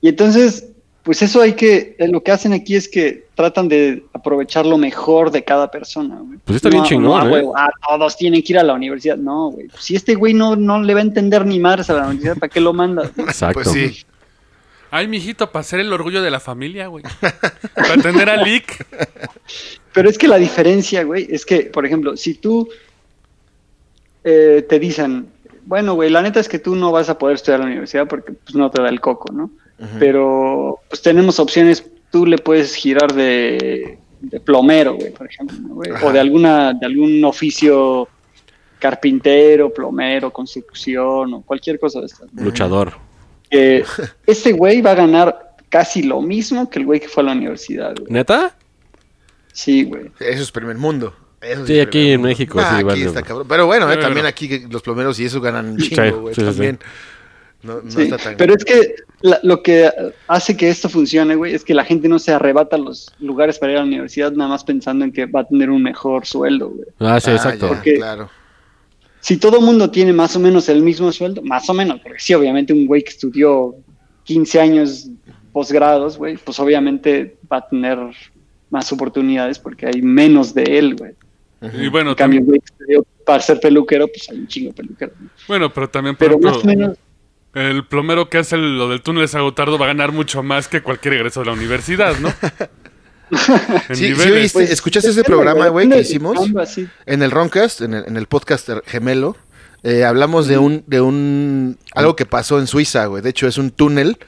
S5: Y entonces, pues eso hay que, eh, lo que hacen aquí es que tratan de aprovechar lo mejor de cada persona, güey.
S4: Pues está bien chingón,
S5: ¿eh? ah, todos tienen que ir a la universidad. No, güey. si este güey no, no le va a entender ni madres a la universidad, ¿para qué lo manda?
S4: Exacto.
S2: Pues sí.
S3: Ay, mijito, para ser el orgullo de la familia, güey. para tener a Lick.
S5: Pero es que la diferencia, güey, es que, por ejemplo, si tú eh, te dicen, bueno, güey, la neta es que tú no vas a poder estudiar en la universidad porque pues, no te da el coco, ¿no? Pero pues tenemos opciones, tú le puedes girar de, plomero, güey, por ejemplo, o de alguna de algún oficio carpintero, plomero, construcción o cualquier cosa de estas.
S4: Luchador.
S5: Que este güey va a ganar casi lo mismo que el güey que fue a la universidad. Güey.
S4: ¿Neta?
S5: Sí, güey.
S2: Eso es primer mundo.
S4: sí, aquí en México, sí,
S2: aquí está cabrón. Pero bueno, eh, también aquí los plomeros y eso ganan un chingo, güey. también.
S5: No, está tan... Pero es que lo que hace que esto funcione, güey, es que la gente no se arrebata los lugares para ir a la universidad nada más pensando en que va a tener un mejor sueldo, güey.
S4: Ah, sí, ah, exacto.
S5: porque claro. Si todo mundo tiene más o menos el mismo sueldo, más o menos, porque sí, obviamente un güey que estudió 15 años posgrados, güey, pues obviamente va a tener más oportunidades porque hay menos de él, güey.
S3: Y bueno,
S5: en cambio, güey estudió para ser peluquero, pues hay un chingo de peluquero.
S3: Bueno, pero también, por pero más o menos el plomero que hace lo del túnel de Sagotardo va a ganar mucho más que cualquier egreso de la universidad, ¿no?
S2: sí, sí ¿escuchaste ese programa, güey, que hicimos? En el Roncast, en el, en el podcast gemelo, eh, hablamos de un, de un, algo que pasó en Suiza, güey. De hecho, es un túnel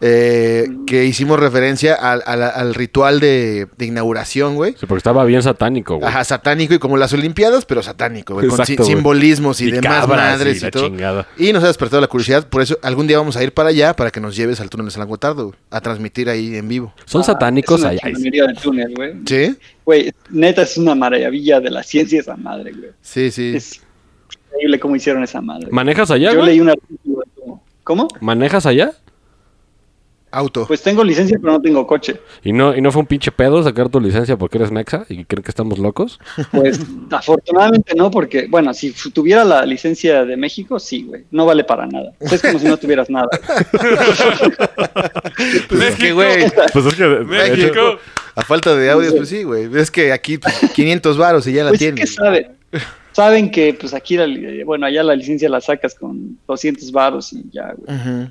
S2: eh, que hicimos referencia al, ritual de, inauguración, güey.
S4: Sí, porque estaba bien satánico, güey.
S2: Ajá, satánico y como las Olimpiadas, pero satánico, güey. Con simbolismos y, demás madres y, todo. Y nos ha despertado la curiosidad, por eso algún día vamos a ir para allá para que nos lleves al túnel de San Gotardo, a transmitir ahí en vivo.
S4: ¿Son satánicos
S5: allá? túnel, güey. ¿Sí? Güey, neta es una maravilla de la ciencia esa madre, güey.
S2: Sí, sí.
S5: Es increíble cómo hicieron esa madre.
S4: ¿Manejas allá,
S5: Yo leí un artículo
S4: ¿Cómo? ¿Manejas allá?
S2: Auto.
S5: Pues tengo licencia, pero no tengo coche.
S4: ¿Y no, ¿Y no fue un pinche pedo sacar tu licencia porque eres mexa y creen que estamos locos?
S5: Pues afortunadamente no, porque, bueno, si tuviera la licencia de México, sí, güey. No vale para nada. Es como si no tuvieras nada.
S2: pues es que, güey. Pues es que, México. a falta de audio, pues sí, güey. Es que aquí 500 pues, varos y ya la pues tienen.
S5: Es que saben. Saben que, pues aquí, la, bueno, allá la licencia la sacas con 200 varos y ya, güey.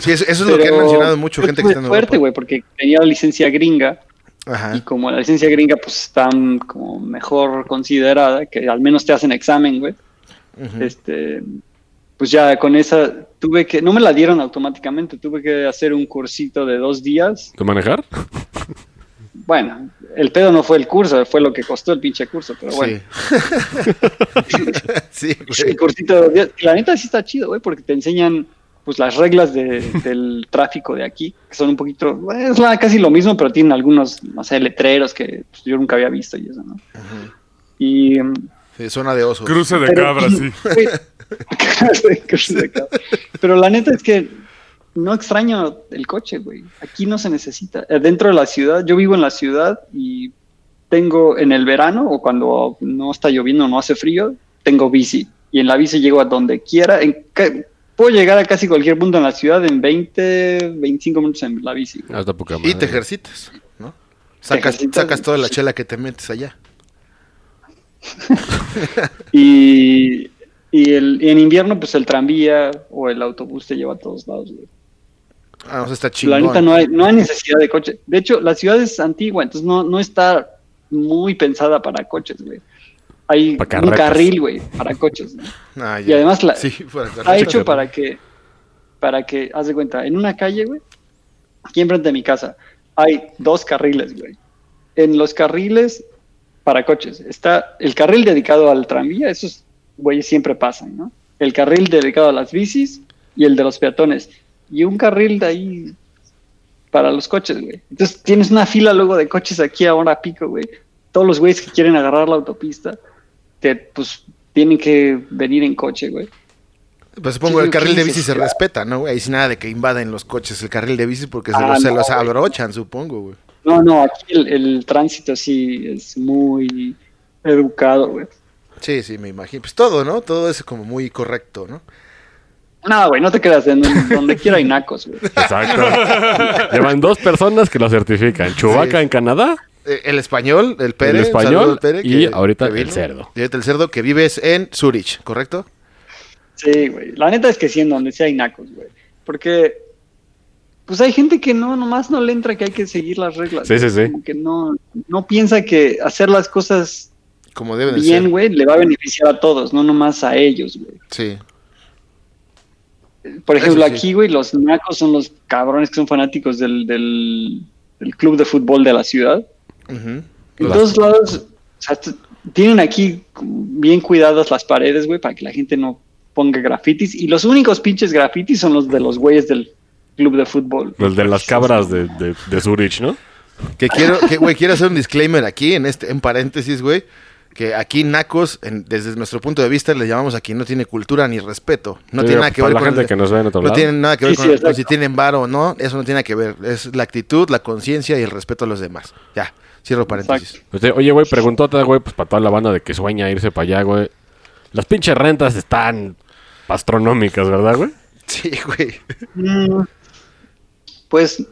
S2: Sí, eso, es lo que han mencionado mucho gente que está en
S5: fuerte, güey, porque tenía la licencia gringa. Y como la licencia gringa, pues está como mejor considerada, que al menos te hacen examen, güey. Este, pues ya con esa tuve que, no me la dieron automáticamente, tuve que hacer un cursito de dos días.
S4: ¿De manejar?
S5: Bueno, el pedo no fue el curso, fue lo que costó el pinche curso, pero bueno.
S2: Sí,
S5: sí El cursito de La neta sí está chido, güey, porque te enseñan pues las reglas del tráfico de aquí, que son un poquito, es casi lo mismo, pero tienen algunos, no sé, letreros que pues, yo nunca había visto y eso, ¿no? Y...
S2: zona de osos.
S3: Cruce de cabras, sí.
S5: Cruce de cabras. Pero la neta es que no extraño el coche, güey. Aquí no se necesita. Eh, dentro de la ciudad, yo vivo en la ciudad y tengo en el verano o cuando no está lloviendo, no hace frío, tengo bici. Y en la bici llego a donde quiera. En, puedo llegar a casi cualquier punto en la ciudad en 20, 25 minutos en la bici.
S2: y te ejercitas, ¿no? Sacas, sacas toda la chela que te metes allá.
S5: y, y, el, en invierno, pues el tranvía o el autobús te lleva a todos lados, güey.
S2: Ah, o sea, está chingón.
S5: La neta no hay, no hay necesidad de coche. De hecho, la ciudad es antigua, entonces no, no está muy pensada para coches, güey hay un carril, güey, para coches. Ah, y además la, está hecho para que, para que, haz de cuenta, en una calle, güey, aquí enfrente de mi casa, hay dos carriles, güey. En los carriles para coches está el carril dedicado al tranvía, esos güeyes siempre pasan, ¿no? El carril dedicado a las bicis y el de los peatones. Y un carril de ahí para los coches, güey. Entonces tienes una fila luego de coches aquí ahora pico, güey. Todos los güeyes que quieren agarrar la autopista, pues tienen que venir en coche, güey.
S2: Pues supongo que el carril de bici se respeta, ¿no, güey? Ahí sin nada de que invaden los coches el carril de bici porque se, ah, los, abrochan, supongo, güey.
S5: No, no, aquí el, tránsito sí es muy educado, güey.
S2: Sí, sí, me imagino. Pues todo, ¿no? Todo es como muy correcto, ¿no?
S5: No, güey, no te creas, en donde quiera hay nacos, güey. Exacto.
S4: Llevan dos personas que lo certifican. Chubaca en Canadá.
S2: Eh, el español, el Pérez.
S4: El español y ahorita el cerdo.
S2: Y el cerdo que vives en Zurich, ¿correcto?
S5: Sí, güey. La neta es que sí, en donde sea hay nacos, güey. Porque, pues hay gente que no, nomás no le entra que hay que seguir las reglas.
S4: Sí, sí, sí.
S5: que no, no piensa que hacer las cosas
S2: como deben
S5: bien, güey, le va a beneficiar a todos, no nomás a ellos, güey.
S2: Sí.
S5: Por ejemplo, aquí, güey, los nacos son los cabrones que son fanáticos del, del, club de fútbol de la ciudad. En todos lados, o sea, tienen aquí bien cuidadas las paredes, güey, para que la gente no ponga grafitis. Y los únicos pinches grafitis son los de los güeyes del club de fútbol.
S4: Los de las cabras de, de, Zurich, ¿no?
S2: Que quiero, que, güey, quiero hacer un disclaimer aquí, en este, en paréntesis, güey. Que aquí Nacos, desde nuestro punto de vista, le llamamos a quien no tiene cultura ni respeto. No tiene nada que ver
S4: la con. Gente que nos ve en otro no
S2: tiene nada que ver con, si tienen varo o no. Eso no tiene nada que ver. Es la actitud, la conciencia y el respeto a los demás. Ya, cierro paréntesis.
S4: Oye, güey, preguntóte, güey, pues para toda la banda de que sueña irse para allá, güey. Las pinches rentas están astronómicas, ¿verdad, güey?
S2: Sí, güey.
S5: Mm, pues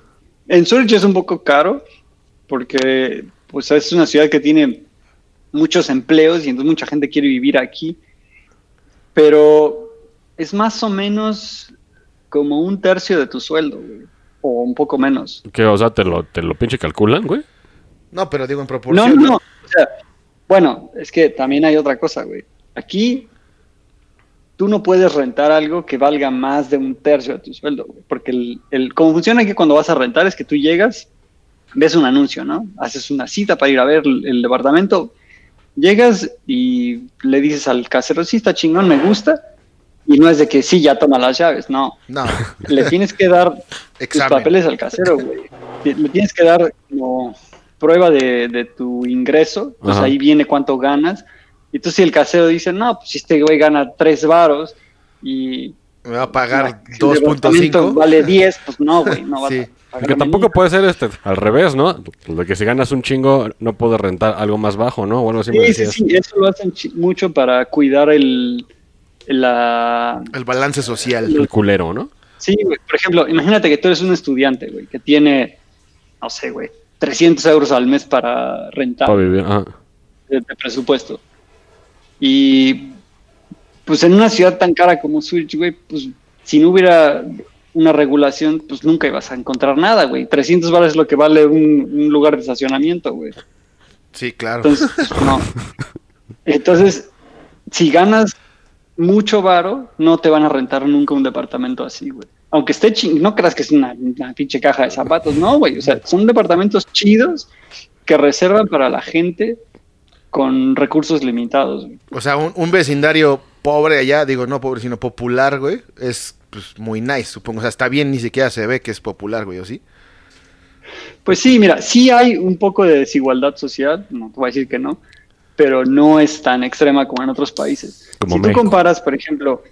S5: en Zurich es un poco caro porque pues es una ciudad que tiene muchos empleos y entonces mucha gente quiere vivir aquí. Pero es más o menos como un tercio de tu sueldo, güey. O un poco menos.
S4: ¿Qué? O sea, ¿te lo, te lo pinche calculan, güey?
S2: No, pero digo en proporción.
S5: No, no, no. O sea, bueno, es que también hay otra cosa, güey. Aquí tú no puedes rentar algo que valga más de un tercio de tu sueldo, porque el, el, como funciona aquí cuando vas a rentar es que tú llegas, ves un anuncio, ¿no? Haces una cita para ir a ver el, departamento, llegas y le dices al casero, sí, está chingón, me gusta, y no es de que sí, ya toma las llaves, no.
S2: No.
S5: Le tienes que dar tus papeles al casero, güey. Le tienes que dar como prueba de, de tu ingreso, pues ahí viene cuánto ganas, y entonces si el casero dice, no, pues si este güey gana tres varos y...
S2: Me va a pagar 2.5.
S5: Vale 10, pues no, güey, no va
S4: sí. Porque tampoco puede ser este al revés, ¿no? De que si ganas un chingo no puedes rentar algo más bajo, ¿no? Bueno,
S5: sí, sí, sí, eso lo hacen mucho para cuidar el... La...
S2: El balance social.
S4: El culero, ¿no?
S5: Sí, güey. Por ejemplo, imagínate que tú eres un estudiante, güey, que tiene, no sé, güey, 300 euros al mes para rentar.
S4: Para vivir, ajá.
S5: de presupuesto. Y pues en una ciudad tan cara como Switch, güey, pues si no hubiera una regulación, pues nunca ibas a encontrar nada, güey. 300 baros es lo que vale un, lugar de estacionamiento, güey.
S2: Sí, claro.
S5: Entonces, pues, no. Entonces, si ganas mucho varo, no te van a rentar nunca un departamento así, güey. Aunque esté ching, no creas que es una, una pinche caja de zapatos, no, güey. O sea, son departamentos chidos que reservan para la gente con recursos limitados.
S2: O sea, un, vecindario pobre allá, digo, no pobre, sino popular, güey, es pues, muy nice, supongo. O sea, está bien, ni siquiera se ve que es popular, güey, ¿o sí?
S5: Pues sí, mira, sí hay un poco de desigualdad social, no te voy a decir que no, pero no es tan extrema como en otros países. si tú comparas, por ejemplo,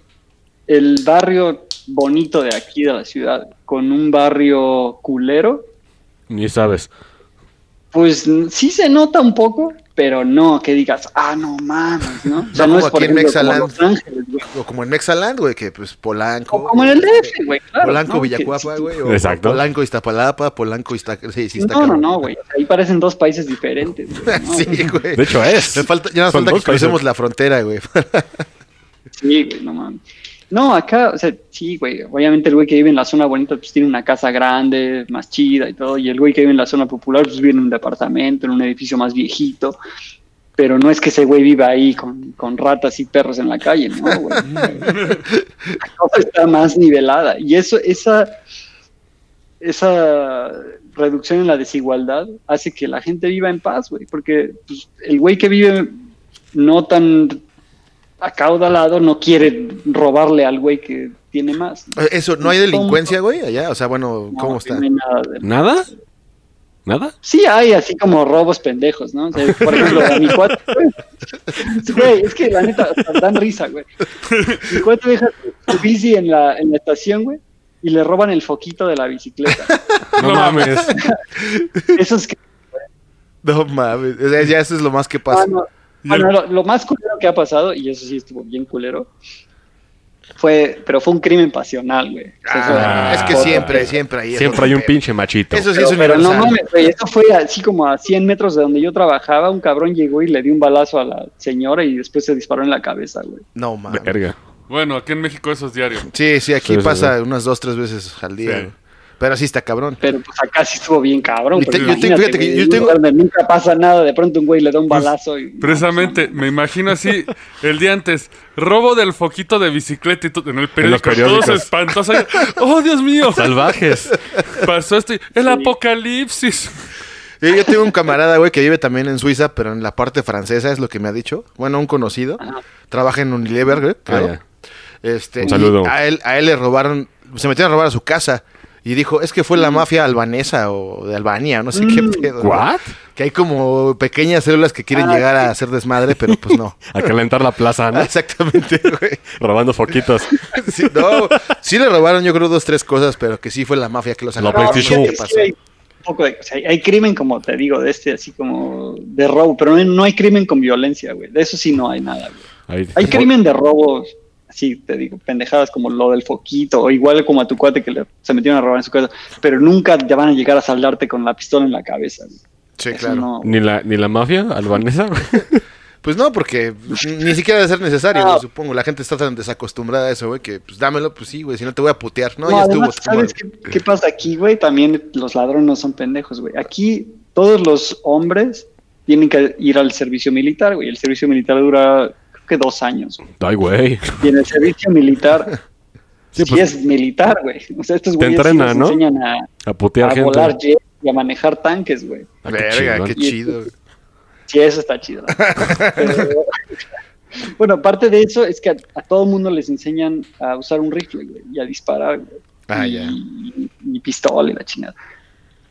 S5: el barrio bonito de aquí de la ciudad con un barrio culero.
S4: Ni sabes.
S5: Pues sí se nota un poco, pero no que digas, ah, no mames, ¿no?
S2: O sea, no, es por aquí en Mexaland. O como en Mexaland, güey, que pues Polanco.
S5: O como en el DF, güey, claro.
S2: Polanco, Villacuapa, güey. O
S4: Exacto.
S2: Polanco, Iztapalapa, Polanco, Iztapalapa. Sí, sí,
S5: No, no, no, güey. Ahí parecen dos países diferentes.
S2: sí, güey.
S4: De hecho es.
S2: Me falta, ya nos falta que crucemos la frontera, güey.
S5: sí, güey, no mames. No, acá, o sea, sí, güey. Obviamente el güey que vive en la zona bonita, pues tiene una casa grande, más chida y todo. Y el güey que vive en la zona popular, pues vive en un departamento, en un edificio más viejito. Pero no es que ese güey viva ahí con, ratas y perros en la calle, ¿no, güey? la cosa está más nivelada. Y eso, esa, esa reducción en la desigualdad hace que la gente viva en paz, güey, porque pues, el güey que vive no tan acaudalado no quiere robarle al güey que tiene más.
S2: Eso, ¿no hay delincuencia, güey, allá? O sea, bueno,
S5: No,
S2: ¿cómo
S5: no
S2: está?
S5: hay nada de-
S4: ¿Nada? ¿Nada?
S5: Sí hay así como robos pendejos, ¿no? O sea, por ejemplo, a mi cuate, güey, es que la neta dan risa, güey. Mi cuate deja su bici en la, en la estación, güey, y le roban el foquito de la bicicleta.
S4: No mames.
S5: Eso es que
S2: No mames, ya eso es lo más que pasa.
S5: Ah, no. Bueno, lo, lo más culero que ha pasado, y eso sí estuvo bien culero, fue, pero fue un crimen pasional, güey. O sea, eso-
S2: Ah, es que siempre, siempre hay.
S4: Siempre hay un pinche machito.
S2: Eso sí
S5: Pero,
S2: es
S5: pero no mames, güey, eso fue así como a 100 metros de donde yo trabajaba, un cabrón llegó y le dio un balazo a la señora y después se disparó en la cabeza, güey.
S2: No mames.
S4: Verga.
S3: Bueno, aquí en México eso es diario.
S2: Sí, sí, aquí
S4: Sí, sí,
S2: pasa unas dos, tres veces al día. Pero sí está cabrón.
S5: Pero pues acá sí estuvo bien cabrón.
S2: Te- yo fíjate que yo
S5: un
S2: tengo-
S5: lugar donde nunca pasa nada, de pronto un güey le da un balazo y...
S3: Precisamente, me imagino así, el día antes, robo del foquito de bicicleta y todo, en el periódico, todos
S4: periódicos.
S3: espantosos. ¡Oh, Dios mío!
S4: Salvajes.
S3: Pasó esto y el apocalipsis.
S2: Sí, yo tengo un camarada, güey, que vive también en Suiza, pero en la parte francesa, es lo que me ha dicho. Bueno, un conocido. Trabaja en Unilever, güey, creo.
S4: Ah.
S2: Este,
S4: Un saludo.
S2: A él, a él le robaron, se metieron a robar a su casa. Y dijo, es que fue
S5: Mm.
S2: la mafia albanesa o de Albania, no sé qué pedo. güey.
S4: ¿What?
S2: Que hay como pequeñas células que quieren
S5: Ah,
S2: llegar a hacer desmadre, pero pues no.
S4: A calentar la plaza, ¿no?
S2: Exactamente, güey.
S4: Robando foquitos.
S2: Sí, no, sí le robaron yo creo dos, tres cosas, pero que sí fue la mafia que los
S4: La
S2: agarró.
S4: PlayStation.
S5: Hay, poco de- o sea, hay crimen, como te digo, de este, así como de robo, pero no hay, no hay crimen con violencia, güey. De eso sí no hay nada, güey.
S4: Ahí.
S5: Hay crimen de robos, así te digo, pendejadas como lo del foquito, o igual como a tu cuate que le- se metieron a robar en su casa, pero nunca te van a llegar a saldarte con la pistola en la cabeza. güey.
S2: Sí,
S5: Eso
S2: claro.
S5: no-
S4: ¿Ni la, ni la mafia albanesa? güey?
S2: Pues no, porque ni siquiera debe ser necesario,
S5: No.
S2: supongo. La gente está tan desacostumbrada a eso, güey, que pues dámelo, pues sí, güey, si no te voy a putear. No,
S5: No,
S2: ya
S5: además,
S2: estuvo.
S5: ¿sabes qué, qué pasa aquí, güey? También los ladrones no son pendejos, güey. Aquí todos los hombres tienen que ir al servicio militar, güey. El servicio militar dura, que dos años. güey.
S4: Ay, güey.
S5: Y en el servicio militar,
S4: Sí,
S5: sí,
S4: pues-
S5: es militar, güey. O sea, estos güeyes sí
S4: entrena,
S5: les
S4: ¿no?
S5: enseñan a,
S4: A putear
S5: a
S4: gente.
S5: volar jet y a manejar tanques, güey.
S4: Ah, qué
S2: Verga, qué chido. güey.
S5: Sí, eso está chido. Pero- bueno, aparte de eso, es que a, a todo mundo les enseñan a usar un rifle, güey, y a disparar, güey.
S2: Ah,
S5: y,
S2: ya.
S5: y pistola y la chingada.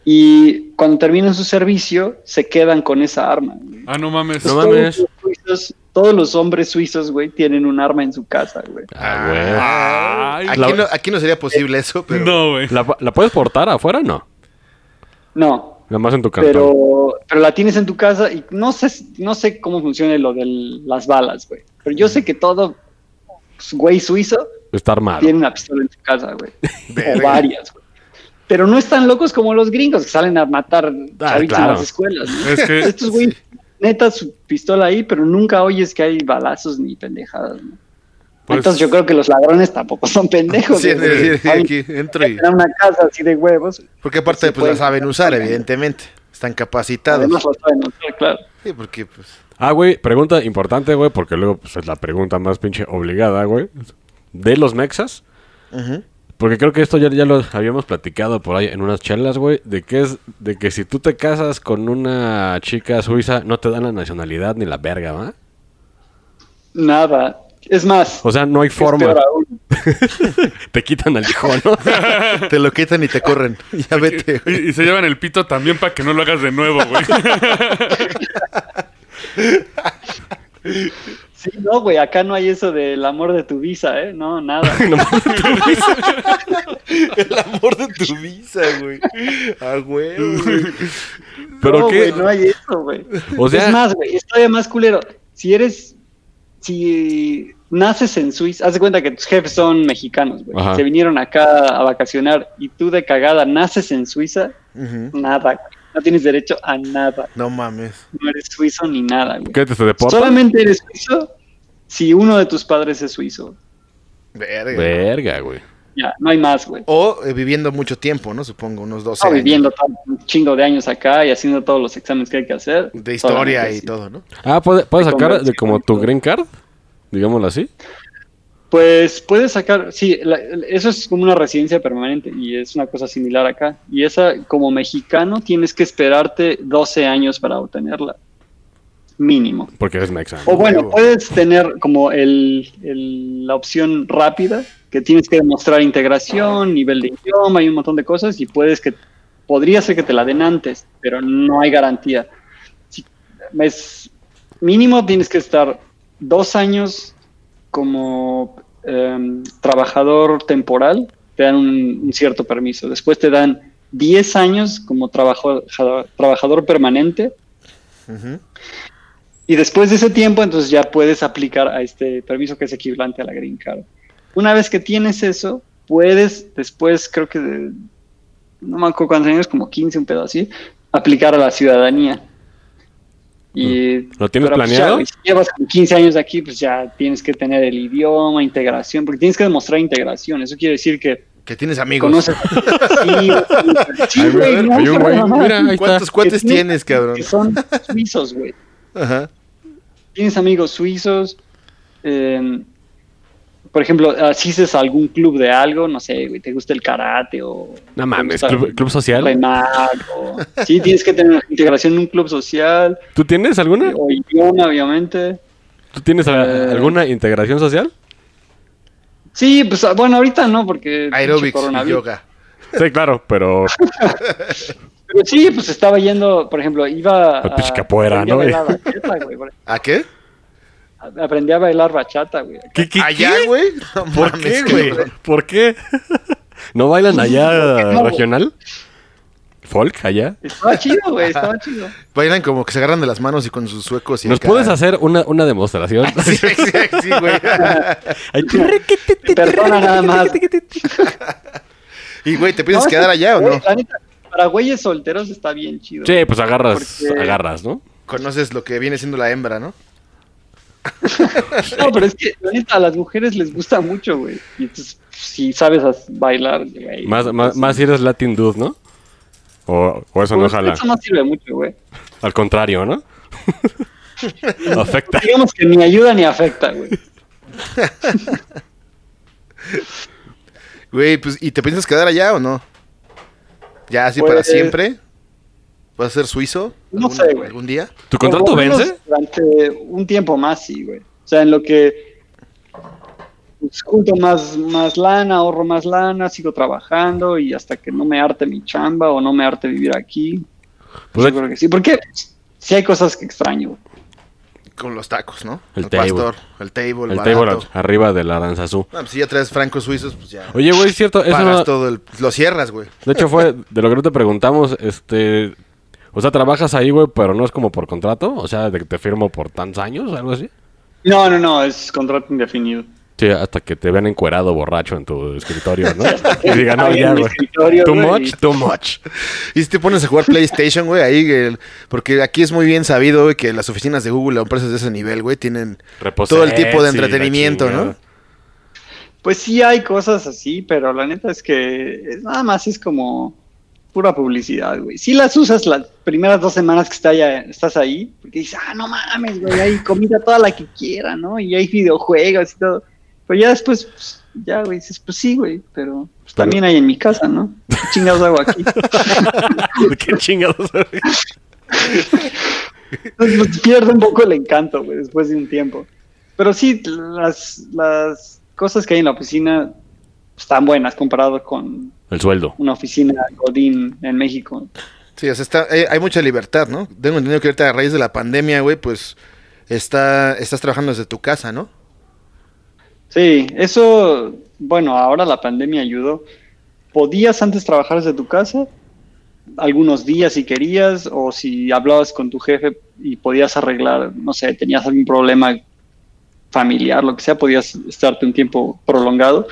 S5: Y cuando terminan su servicio, se quedan con esa arma. güey.
S3: Ah, no mames.
S4: No
S5: Todos
S4: mames.
S5: los todos los hombres suizos, güey, tienen un arma en su casa, güey.
S4: Ah,
S3: Ay,
S2: Aquí,
S4: La-
S2: no, aquí no sería posible eso, pero.
S3: no, güey.
S4: güey. ¿La, la puedes portar afuera? No.
S5: No,
S4: Nada más en tu cantón.
S5: pero, pero la tienes en tu casa y no sé, no sé cómo funciona lo de las balas, güey. Pero yo sé que todo güey suizo
S4: Está armado.
S5: tiene una pistola en su casa, güey. O varias, güey. Pero no están locos como los gringos que salen a matar
S4: Ah,
S5: chavitos
S4: claro.
S5: en las escuelas. ¿no?
S3: Es que
S5: Estos güey, neta, su pistola ahí, pero nunca oyes que hay balazos ni pendejadas. ¿no?
S3: Pues-
S5: Entonces yo creo que los ladrones tampoco son pendejos.
S2: Sí,
S5: güey,
S2: sí, sí, aquí entro y.
S5: una casa así de huevos.
S2: Porque aparte,
S5: Sí,
S2: pues la saben usar, evidentemente. Están capacitados.
S5: Además lo saben usar, claro.
S2: Sí, porque, pues.
S4: Ah, güey, pregunta importante, güey, porque luego pues, es la pregunta más pinche obligada, güey. De los mexas.
S2: ujú.
S4: Porque creo que esto ya, ya lo habíamos platicado por ahí en unas charlas, güey. De que es de que si tú te casas con una chica suiza, no te dan la nacionalidad ni la verga, ¿va?
S5: Nada. Es más,
S4: O sea, no hay forma. Te quitan al hijo, ¿no?
S2: Te lo quitan y te corren. Ya vete, güey.
S3: Y, y se llevan el pito también para que no lo hagas de nuevo, güey.
S5: Sí, no, güey, acá no hay eso del amor de tu visa, ¿eh? No, nada.
S2: El amor de tu visa, güey. Ah, güey.
S4: Pero
S5: no,
S4: qué.
S5: güey, no hay eso, güey.
S4: O sea-
S5: es más, güey, es todavía más culero. Si eres, si naces en Suiza, haz de cuenta que tus jefes son mexicanos, güey.
S4: Ajá.
S5: Se vinieron acá a vacacionar y tú de cagada naces en Suiza, nada, güey. No tienes derecho a nada.
S2: No mames.
S5: No eres suizo ni nada, güey.
S4: ¿Qué te se deportan?
S5: Solamente eres suizo si uno de tus padres es suizo.
S2: Verga.
S4: Verga, güey.
S5: Ya, no hay más, güey.
S2: O eh, viviendo mucho tiempo, ¿no? Supongo, unos 12
S5: Estaba
S2: años.
S5: viviendo todo un chingo de años acá y haciendo todos los exámenes que hay que hacer.
S2: De historia y
S5: sí.
S2: todo, ¿no?
S4: Ah, ¿puede- ¿puedes
S5: Te
S4: sacar de como tu green card? Digámoslo así.
S5: Pues puedes sacar, sí, eso es como una residencia permanente y es una cosa similar acá. Y esa, como mexicano, tienes que esperarte 12 años para obtenerla. Mínimo.
S4: Porque eres mexicano.
S5: O bueno, puedes tener como el, la opción rápida, que tienes que demostrar integración, nivel de idioma y un montón de cosas, y puedes que, podría ser que te la den antes, pero no hay garantía. es, mínimo tienes que estar dos años como em, trabajador temporal, te dan un, cierto permiso. Después te dan 10 años como trabajador, trabajador permanente. Y después de ese tiempo, entonces ya puedes aplicar a este permiso que es equivalente a la Green Card. Una vez que tienes eso, puedes después, creo que no me acuerdo cuántos años, como 15, un pedo así, aplicar a la ciudadanía. Y,
S4: mm. ¿Lo tienes pues, planeado?
S5: si llevas 15 años aquí, pues ya tienes que tener el idioma, integración, porque tienes que demostrar integración. Eso quiere decir que.
S2: Que tienes amigos. Conoces. sí, güey. ¿Cuántos cuates tienes, cabrón?
S5: Que son suizos, güey. Ajá. Tienes amigos suizos. Eh, por ejemplo, asistes a algún club de algo, no sé, güey, te gusta el karate o...
S4: No mames, club, social.
S5: sí, tienes que tener integración en un club social.
S4: ¿Tú tienes alguna?
S5: O idioma, obviamente.
S4: ¿Tú tienes eh, alguna integración social?
S5: Sí, pues bueno, ahorita no, porque...
S2: Aerobics y yoga.
S4: Sí, claro, pero...
S5: pero sí, pues estaba yendo, por ejemplo, iba...
S4: A, capoeira, ¿no?
S2: ¿A qué?
S5: Aprendí a bailar bachata, güey.
S2: ¿Qué, qué, ¿Allá, güey?
S4: ¿Por qué, güey? ¿Por qué? ¿No bailan allá regional? ¿Folk allá?
S5: Estaba chido, güey, estaba chido.
S2: Bailan como que se agarran de las manos y con sus suecos. Y
S4: ¿Nos puedes hacer una, una demostración?
S2: sí, sí, sí, güey.
S5: Perdona nada más.
S2: y, güey, ¿te piensas quedar allá o no?
S5: para güeyes solteros está bien chido.
S4: Sí, pues agarras, agarras, ¿no?
S2: Conoces lo que viene siendo la hembra, ¿no?
S5: No, pero es que a las mujeres les gusta mucho, güey. Y entonces, si sabes bailar, güey.
S4: Más, más, más si eres Latin dude, ¿no? O, o eso no pues, jala.
S5: Eso no sirve mucho, güey.
S4: Al contrario, ¿no? afecta.
S5: Digamos que ni ayuda ni afecta, güey.
S2: Güey, pues, ¿y te piensas quedar allá o no? ¿Ya así para pues, siempre? ¿Vas a ser suizo?
S5: No sé, güey.
S2: ¿Algún día?
S4: ¿Tu contrato vence?
S5: Durante un tiempo más, sí, güey. O sea, en lo que pues, junto más, más lana, ahorro más lana, sigo trabajando y hasta que no me arte mi chamba o no me arte vivir aquí. Pues yo creo que sí. Porque sí hay cosas que extraño.
S2: Con los tacos, ¿no?
S4: El, table. pastor,
S2: el table,
S4: el table arriba de la danza azul.
S2: pues si ya traes francos suizos, pues ya.
S4: Oye, güey, es cierto.
S2: Eso todo lo cierras, güey.
S4: De hecho, fue de lo que no te preguntamos, este o sea, trabajas ahí, güey, pero no es como por contrato. O sea, de que te firmo por tantos años, algo así.
S5: No, no, no, es contrato indefinido.
S4: Sí, hasta que te vean encuerado borracho en tu escritorio, ¿no? y digan, no, ya, güey. Too much, too much.
S2: Y si te pones a jugar PlayStation, güey, ahí, porque aquí es muy bien sabido, güey, que las oficinas de Google, las empresas de ese nivel, güey, tienen todo el tipo de entretenimiento, ¿no?
S5: Pues sí hay cosas así, pero la neta es que nada más es como pura publicidad, güey. Si las usas las primeras dos semanas que está ya, estás ahí, porque dices, ah, no mames, güey, hay comida toda la que quiera, ¿no? Y hay videojuegos y todo. Pero ya después, pues, ya, güey, dices, pues sí, güey, pero pues, también hay en mi casa, ¿no? ¿Qué chingados hago aquí?
S4: ¿Qué chingados hago
S5: Entonces, pues, pierde un poco el encanto, güey, después de un tiempo. Pero sí, las, las cosas que hay en la oficina están buenas comparado con
S4: el sueldo.
S5: Una oficina Godín en México.
S2: Sí, o sea, está, eh, hay mucha libertad, ¿no? Tengo entendido que ahorita a raíz de la pandemia, güey, pues está, estás trabajando desde tu casa, ¿no?
S5: Sí, eso, bueno, ahora la pandemia ayudó. Podías antes trabajar desde tu casa, algunos días si querías, o si hablabas con tu jefe y podías arreglar, no sé, tenías algún problema familiar, lo que sea, podías estarte un tiempo prolongado.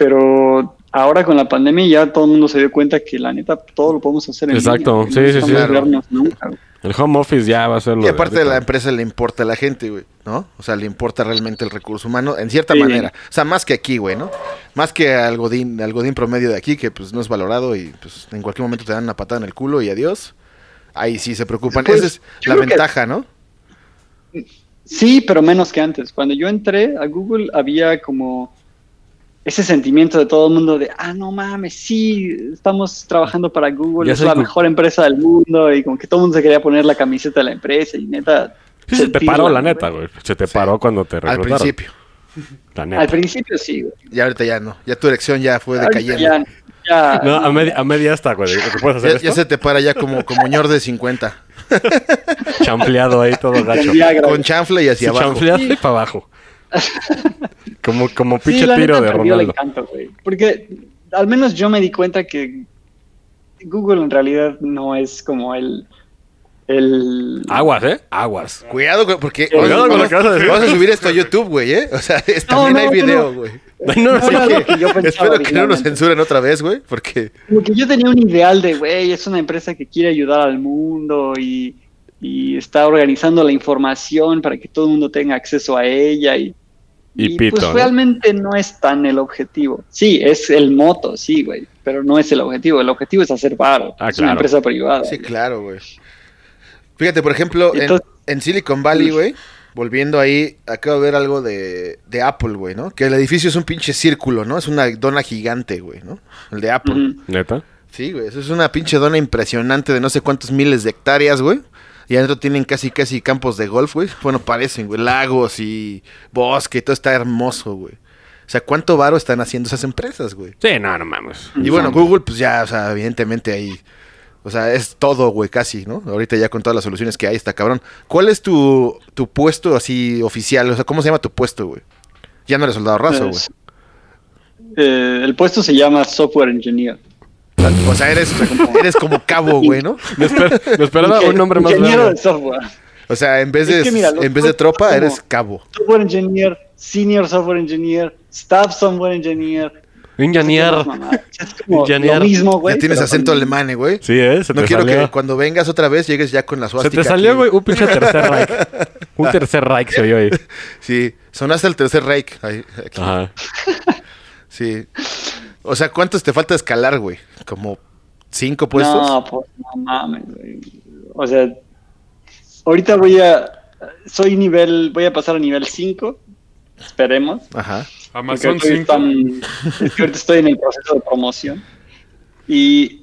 S5: Pero ahora con la pandemia ya todo el mundo se dio cuenta que la neta todo lo podemos hacer en
S4: Exacto, sí, sí, sí. el home office ya va a ser lo
S2: Y aparte de la empresa le importa a la gente, güey, ¿no? O sea, le importa realmente el recurso humano en cierta manera. O sea, más que aquí, güey, ¿no? Más que al godín, al godín promedio de aquí que pues no es valorado y pues en cualquier momento te dan una patada en el culo y adiós. Ahí sí se preocupan. Pues, Esa es la ventaja, ¿no?
S5: Sí, pero menos que antes. Cuando yo entré a Google había como ese sentimiento de todo el mundo de, ah, no mames, sí, estamos trabajando para Google, es la mejor empresa del mundo y como que todo el mundo se quería poner la camiseta de la empresa y neta...
S4: Sí, se te paró la neta, güey. Se te paró cuando te reclutaron.
S2: Al principio.
S5: Al principio sí, güey.
S2: Y ahorita ya no. Ya tu elección ya fue decayendo.
S5: Ya, ya,
S4: no, a media, a media está, güey.
S2: puedes hacer ya, ya, se te para ya como, como ñor de 50.
S4: Champleado ahí todo gacho.
S2: Con chanfle y hacia abajo.
S4: Champleado y para abajo. como como pinche tiro de Ronaldo.
S5: Encanto, Porque al menos yo me di cuenta que Google en realidad no es como el el...
S4: Aguas, ¿eh? Aguas.
S2: Cuidado, güey, porque... Cuidado con lo que vas a decir. Vas a subir esto a YouTube, güey, ¿eh? O sea, también hay video, güey. No, no, que espero que no nos censuren otra vez, güey, porque...
S5: Porque yo tenía un ideal de, güey, es una empresa que quiere ayudar al mundo y, y está organizando la información para que todo el mundo tenga acceso a ella y... Y, pues realmente no es tan el objetivo. Sí, es el moto, sí, güey, pero no es el objetivo. El objetivo es hacer paro. Ah, es una empresa privada.
S2: Sí, claro, güey. Fíjate, por ejemplo, en, Silicon Valley, güey, volviendo ahí, acabo de ver algo de, Apple, güey, ¿no? Que el edificio es un pinche círculo, ¿no? Es una dona gigante, güey, ¿no? El de Apple.
S4: ¿Neta?
S2: Sí, güey, eso es una pinche dona impresionante de no sé cuántos miles de hectáreas, güey. Y adentro tienen casi, casi campos de golf, güey. Bueno, parecen, güey, lagos y bosque, todo está hermoso, güey. O sea, ¿cuánto varo están haciendo esas empresas, güey?
S4: Sí, no, no mames.
S2: Y bueno, Google, pues ya, o sea, evidentemente ahí o sea, es todo, güey, casi, ¿no? Ahorita ya con todas las soluciones que hay, está cabrón. ¿Cuál es tu, tu puesto así oficial? O sea, ¿cómo se llama tu puesto, güey? Ya no eres soldado raso, güey.
S5: Eh, el puesto se llama Software Engineer.
S2: O sea, eres, eres como cabo, güey, ¿no?
S4: Me, esperaba un nombre más
S5: Ingeniero de software.
S2: O sea, en vez de, en vez de tropa, eres cabo.
S5: Software Engineer, Senior Software Engineer, Staff Software Engineer,
S4: Ingenier.
S5: Es como lo mismo, güey.
S2: Ya tienes acento alemán, güey.
S4: Sí, ¿eh?
S2: no quiero que cuando vengas otra vez llegues ya con la suástica.
S4: Se te salió, güey, un pinche tercer Reich. Un tercer Reich se oyó ahí.
S2: Sí, sonaste el tercer Reich. Ajá. Sí. O sea, ¿cuántos te falta escalar, güey? ¿Como cinco puestos?
S5: No, pues no mames, güey. O sea, ahorita voy a... Soy nivel... Voy a pasar a nivel 5. Esperemos.
S2: Ajá.
S3: Amazon 5.
S5: ahorita estoy en el proceso de promoción. Y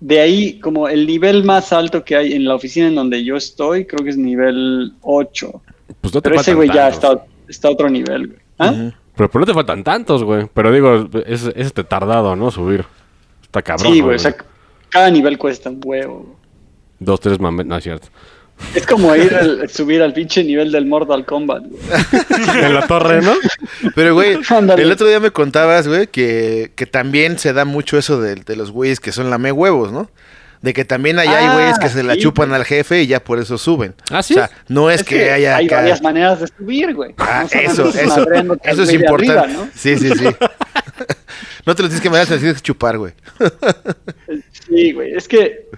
S5: de ahí, como el nivel más alto que hay en la oficina en donde yo estoy, creo que es nivel 8. Pues no te Pero ese güey ya está, está a otro nivel, güey. ¿Ah?
S4: Pero, no te faltan tantos, güey. Pero digo, es, es este tardado, ¿no? Subir. Está cabrón.
S5: Sí, güey. O sea, cada nivel cuesta un huevo.
S4: Dos, tres mames, no es cierto.
S5: Es como ir al, subir al pinche nivel del Mortal Kombat,
S4: en la torre, ¿no?
S2: Pero, güey, el otro día me contabas, güey, que, que también se da mucho eso de, de los güeyes que son lame huevos, ¿no? De que también hay ah, güeyes que se la chupan al jefe y ya por eso suben.
S4: Ah, sí. O sea,
S2: no es, que, haya.
S5: Hay varias maneras de subir, güey.
S2: Ah, eso, eso. Eso es importante. Sí, sí, sí. no te lo tienes que mandar, te lo tienes que chupar, güey.
S5: sí, güey. Es que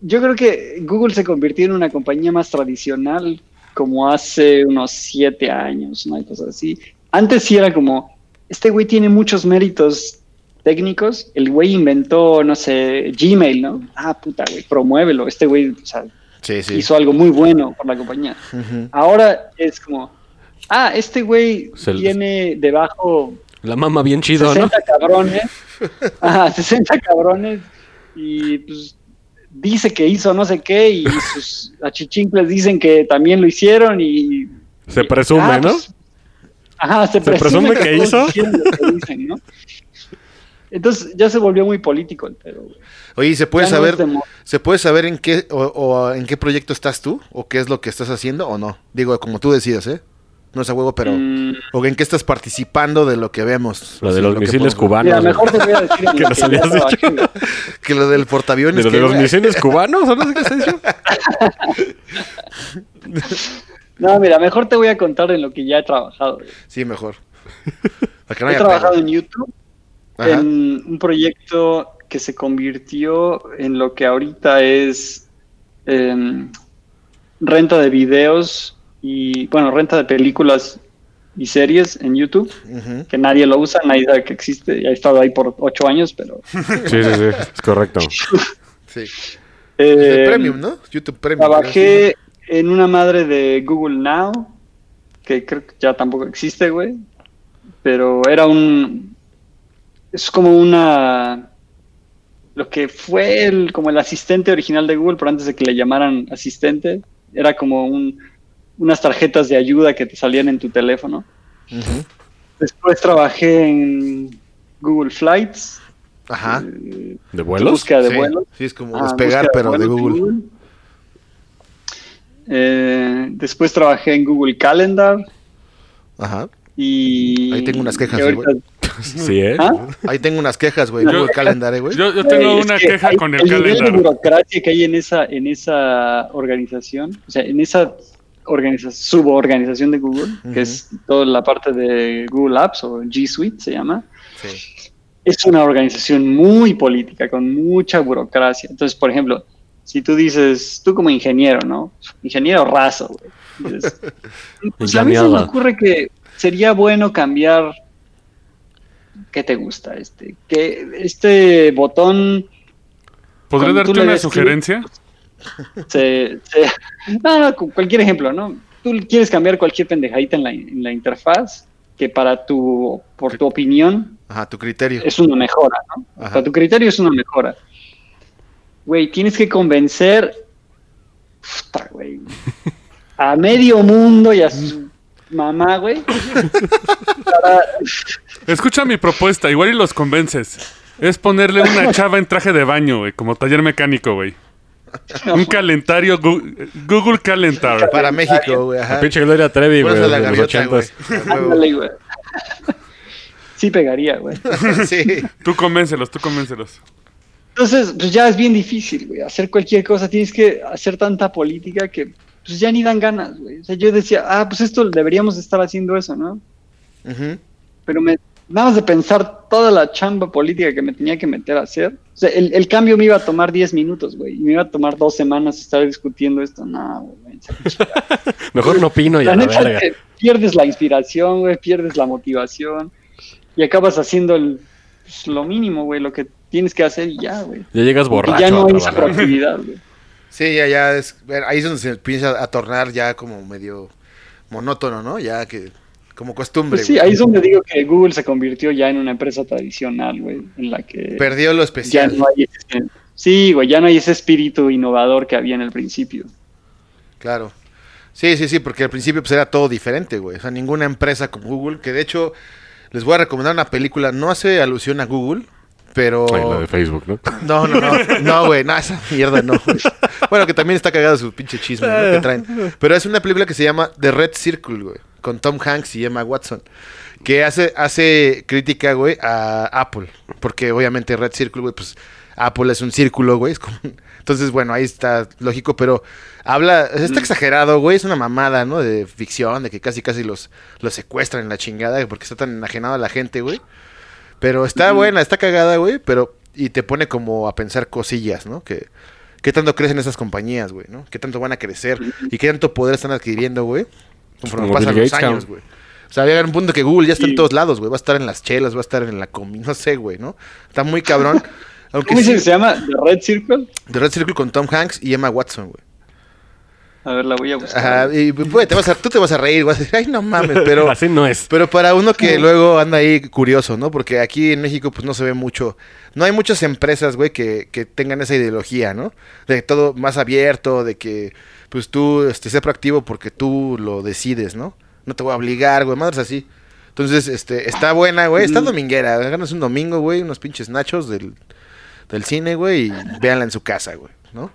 S5: yo creo que Google se convirtió en una compañía más tradicional como hace unos siete años, una cosa así. Antes sí era como, este güey tiene muchos méritos técnicos, el güey inventó, no sé, Gmail, ¿no? Ah, puta, güey, promuévelo, este güey, o sea, hizo algo muy bueno por la compañía. Ahora es como, ah, este güey tiene debajo...
S4: La mama bien chido,
S5: 60 cabrones, ajá, 60 cabrones y pues dice que hizo no sé qué y sus achichincles dicen que también lo hicieron y...
S4: Se presume, ah, ¿no?
S5: Pues, ajá, se,
S4: presume, que, hizo.
S5: Entonces ya se volvió muy político pero
S2: Oye, ¿se puede saber se puede saber en qué o, en qué proyecto estás tú o qué es lo que estás haciendo o no? Digo, como tú decidas, ¿eh? No es a huevo, pero mm. o en qué estás participando de lo que vemos.
S4: Lo de los misiles cubanos.
S5: mejor te voy a decir
S2: que, nos habías dicho. que lo del portaaviones.
S4: ¿De, lo de los misiles cubanos? ¿O no sé qué has dicho?
S5: no, mira, mejor te voy a contar en lo que ya he trabajado.
S2: Sí, mejor.
S5: he trabajado en YouTube en un proyecto que se convirtió en lo que ahorita es em, renta de videos y, bueno, renta de películas y series en YouTube, que nadie lo usa, nadie sabe que existe, ya he estado ahí por ocho años, pero...
S4: Sí, sí, sí, es correcto.
S2: sí. Eh, premium, ¿no? YouTube Premium.
S5: Trabajé en una madre de Google Now, que creo que ya tampoco existe, güey. Pero era un. Es como una. Lo que fue el, como el asistente original de Google, pero antes de que le llamaran asistente, era como un, unas tarjetas de ayuda que te salían en tu teléfono. Después trabajé en Google Flights.
S2: Ajá.
S5: eh,
S4: ¿De vuelos?
S5: Búsqueda de
S2: sí,
S5: vuelos.
S2: sí, es como
S5: Ah,
S2: despegar, pero de Google.
S5: Eh, después trabajé en Google Calendar
S2: Ajá.
S5: y...
S2: Ahí tengo unas quejas,
S5: y ahorita-
S2: güey.
S4: Sí, ¿eh?
S5: ¿Ah?
S2: Ahí tengo unas quejas, güey.
S3: Yo-
S2: Google Calendar, eh, güey.
S3: Yo, yo tengo
S5: es
S3: una
S5: que
S3: queja
S5: hay-
S3: con el,
S5: nivel de
S3: calendar.
S5: burocracia que hay en esa, en esa organización, o sea, en esa organización, suborganización de Google, que es toda la parte de Google Apps o G Suite se llama,
S2: Sí.
S5: es una organización muy política, con mucha burocracia. Entonces, por ejemplo, si tú dices, tú como ingeniero, ¿no? Ingeniero raso, güey. Dices, pues a mí se me ocurre que sería bueno cambiar. ¿Qué te gusta? Este, que este botón
S3: ¿Podré
S5: cuando tú
S3: darte una
S5: des
S3: sugerencia?
S5: se, se- no, no, cu- cualquier ejemplo, ¿no? Tú quieres cambiar cualquier pendejadita en la, en la interfaz que para tu, por tu opinión,
S2: Ajá, tu criterio.
S5: es una mejora, ¿no?
S2: Ajá.
S5: Para tu criterio es una mejora. Güey, tienes que convencer puta, güey, a medio mundo y a su mamá, güey. para-
S3: Escucha mi propuesta, igual y los convences. Es ponerle una chava en traje de baño, güey, como taller mecánico, güey. Un calendario, Gu- Google Calendar.
S2: Para México, güey.
S4: La pinche Gloria Trevi, güey, de los ochentas.
S5: Ándale, güey. Sí pegaría, güey.
S2: Sí.
S3: Tú convéncelos, tú convéncelos.
S5: Entonces, pues ya es bien difícil, güey. Hacer cualquier cosa, tienes que hacer tanta política que pues ya ni dan ganas, güey. O sea, yo decía, ah, pues esto deberíamos estar haciendo eso, ¿no?
S2: Ujú.
S5: Pero me, nada más de pensar toda la chamba política que me tenía que meter a hacer. O sea, el, el cambio me iba a tomar 10 minutos, güey. Y me iba a tomar dos semanas estar discutiendo esto. No, güey.
S4: Mejor no opino y a
S5: La
S4: la
S5: neta
S4: verga.
S5: es que pierdes la inspiración, güey. Pierdes la motivación. Y acabas haciendo el, pues, lo mínimo, güey. Lo que tienes que hacer y ya, güey.
S4: Ya llegas
S5: Y
S4: borracho
S5: ya no hay proactividad, güey.
S2: Sí, ya, ya es. Ahí es donde se empieza a tornar ya como medio monótono, ¿no? Ya que. Como costumbre.
S5: Pues sí, ahí es donde digo que Google se convirtió ya en una empresa tradicional, güey, en la que
S2: Perdió lo
S5: ya
S2: especial.
S5: no hay ese, sí, güey, ya no hay ese espíritu innovador que había en el principio.
S2: Claro. Sí, sí, sí, porque al principio pues era todo diferente, güey. O sea, ninguna empresa como Google, que de hecho les voy a recomendar una película, no hace alusión a Google, pero...
S4: Ay, la de Facebook, ¿no?
S2: No, no, no, no, güey, no, esa mierda no. güey. Bueno, que también está cagado su pinche chisme ¿no? que traen. Pero es una película que se llama The Red Circle, güey, con Tom Hanks y Emma Watson, que hace, hace crítica, güey, a Apple, porque obviamente Red Circle, güey, pues Apple es un círculo, güey. como- Entonces, bueno, ahí está lógico, pero habla, está exagerado, güey, es una mamada, ¿no? De ficción, de que casi casi los, los secuestran en la chingada, porque está tan enajenado a la gente, güey. Pero está buena, está cagada, güey, pero y te pone como a pensar cosillas, ¿no? Que qué tanto crecen esas compañías, güey, ¿no? Qué tanto van a crecer y qué tanto poder están adquiriendo, güey, conforme
S4: Como
S2: pasan los años, güey. O sea, llega un punto que Google ya está en todos lados, güey. Va a estar en las chelas, va a estar en la comida, no sé, güey, ¿no? Está muy cabrón. Aunque
S5: ¿Cómo
S2: sí,
S5: que se llama? ¿The Red Circle?
S2: The Red Circle con Tom Hanks y Emma Watson, güey.
S5: A ver, la voy a buscar.
S2: Ajá, y güey, te vas a, tú te vas a reír, vas a decir, ay, no mames, pero...
S4: Así no es.
S2: Pero para uno que luego anda ahí curioso, ¿no? Porque aquí en México pues no se ve mucho, no hay muchas empresas, güey, que, que tengan esa ideología, ¿no? De todo más abierto, de que pues tú este, sé proactivo porque tú lo decides, ¿no? No te voy a obligar, güey, madres así. Entonces, este, está buena, güey, está dominguera, ganas un domingo, güey, unos pinches nachos del, del cine, güey, y véanla en su casa, güey, ¿no?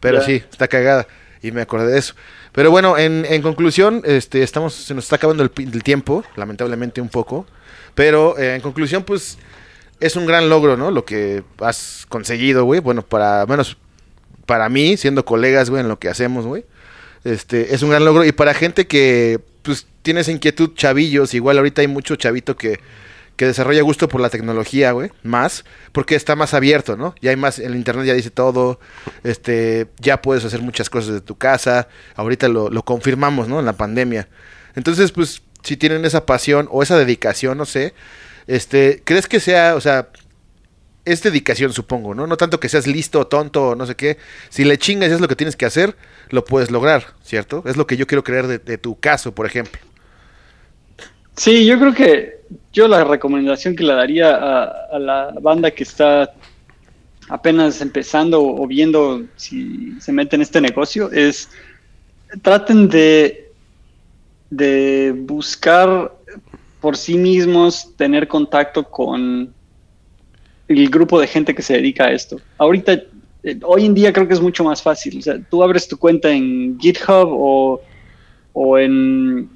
S2: Pero sí, está cagada. Y me acordé de eso. Pero bueno, en, en conclusión, este, estamos, se nos está acabando el, tiempo, lamentablemente un poco. Pero eh, en conclusión, pues, es un gran logro, ¿no? Lo que has conseguido, güey. Bueno, para, menos para mí, siendo colegas, güey, en lo que hacemos, güey. Este, es un gran logro. Y para gente que, pues, tiene esa inquietud, chavillos, igual ahorita hay mucho chavito que, que desarrolla gusto por la tecnología, güey, más, porque está más abierto, ¿no? Ya hay más, el internet ya dice todo, este, ya puedes hacer muchas cosas de tu casa, ahorita lo, lo confirmamos, ¿no? En la pandemia. Entonces, pues, si tienen esa pasión o esa dedicación, no sé, este, ¿crees que sea, o sea, es dedicación, supongo, ¿no? No tanto que seas listo, tonto, no sé qué. Si le chingas y es lo que tienes que hacer, lo puedes lograr, ¿cierto? Es lo que yo quiero creer de, tu caso, por ejemplo.
S5: Sí, yo creo que yo la recomendación que le daría a, la banda que está apenas empezando o viendo si se mete en este negocio es traten de, de buscar por sí mismos tener contacto con el grupo de gente que se dedica a esto. Ahorita, eh, hoy en día creo que es mucho más fácil. O sea, tú abres tu cuenta en GitHub o, o en,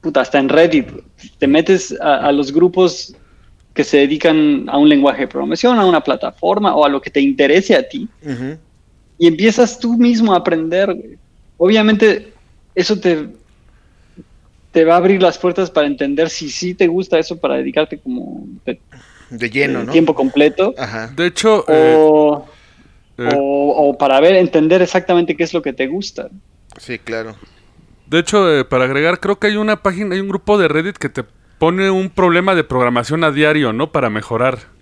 S5: puta, hasta en Reddit. Te metes a, los grupos que se dedican a un lenguaje de programación, a una plataforma o a lo que te interese a ti. Y empiezas tú mismo a aprender. Obviamente, eso te, te va a abrir las puertas para entender si sí te gusta eso para dedicarte como
S2: de lleno, ¿no?
S5: Tiempo completo.
S3: Ajá. De hecho...
S5: Eh, eh, o, para ver, entender exactamente qué es lo que te gusta.
S2: Sí, claro.
S3: De hecho, eh, para agregar, creo que hay una página, hay un grupo de Reddit que te pone un problema de programación a diario, ¿no? Para mejorar.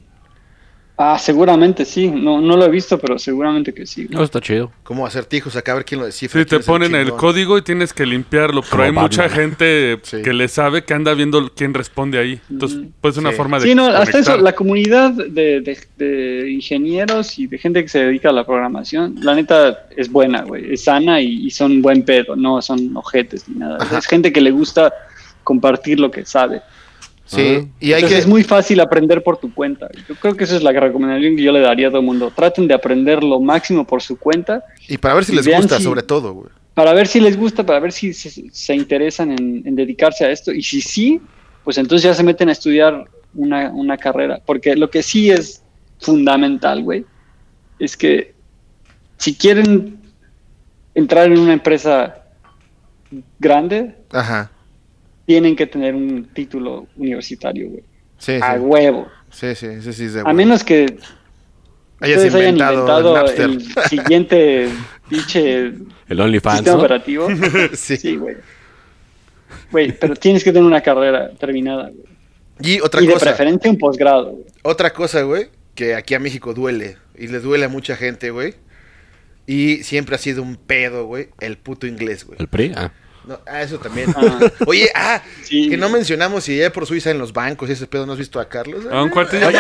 S5: Ah, seguramente sí. No, no lo he visto, pero seguramente que sí.
S4: No, está chido.
S2: Como acertijos, acá a ver quién lo descifra.
S3: Sí, te ponen el, código y tienes que limpiarlo, pero hay mucha gente que le sabe que anda viendo quién responde ahí. Entonces, pues es una forma de.
S5: Sí, no, hasta eso, la comunidad de, de, ingenieros y de gente que se dedica a la programación, la neta es buena, güey. Es sana y, son buen pedo, no son ojetes ni nada. Es gente que le gusta compartir lo que sabe.
S2: Sí,
S5: y hay que... es muy fácil aprender por tu cuenta. Yo creo que esa es la recomendación que yo le daría a todo el mundo. Traten de aprender lo máximo por su cuenta.
S2: Y para ver si les gusta, sobre todo, güey.
S5: Para ver si les gusta, para ver si se, interesan en, dedicarse a esto. Y si sí, pues entonces ya se meten a estudiar una, una carrera. Porque lo que sí es fundamental, güey, es que si quieren entrar en una empresa grande,
S2: Ajá
S5: tienen que tener un título universitario, güey. Sí, a huevo.
S2: Sí, sí, sí, sí,
S5: A menos que
S2: hayas inventado,
S5: hayan inventado el, siguiente pinche
S4: el OnlyFans,
S5: sistema operativo. sí, güey. Güey, pero tienes que tener una carrera terminada, güey.
S2: Y otra
S5: y
S2: cosa.
S5: de preferencia un posgrado, güey.
S2: Otra cosa, güey, que aquí a México duele. Y le duele a mucha gente, güey. Y siempre ha sido un pedo, güey, el puto inglés, güey.
S4: El PRI, ah.
S2: No, ah, eso también. Ah. Oye, ah, que no mencionamos si ya por Suiza en los bancos y ese pedo, ¿no has visto a Carlos?
S3: ¿A un cuartillo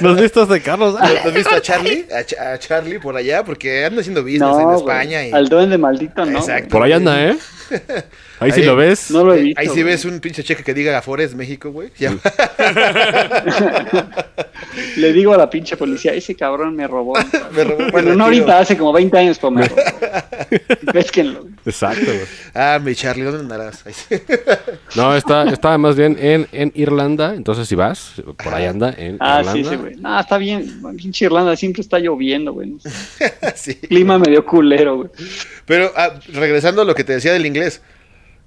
S4: ¿No has visto a Carlos?
S2: ¿No has visto a Charlie? A, Charlie por allá, porque anda haciendo business en España. Y...
S5: Al duende maldito, ¿no?
S2: Exacto.
S4: Por allá anda, ¿eh? Ahí, sí lo ves.
S5: No lo he visto,
S2: Ahí sí ves un pinche cheque que diga Afores México, güey.
S5: Le digo a la pinche policía, ese cabrón me robó. me robó bueno, no ahorita, hace como 20 años, pero me robó.
S4: Exacto, güey.
S2: Ah, mi Charlie, ¿dónde andarás?
S4: no, está, está más bien en, en Irlanda, entonces si vas, por ahí anda, en
S5: ah,
S4: Irlanda.
S5: sí, sí, güey. No, está bien, pinche Irlanda siempre está lloviendo, güey. sí. Clima medio culero, güey.
S2: Pero ah, regresando a lo que te decía del inglés,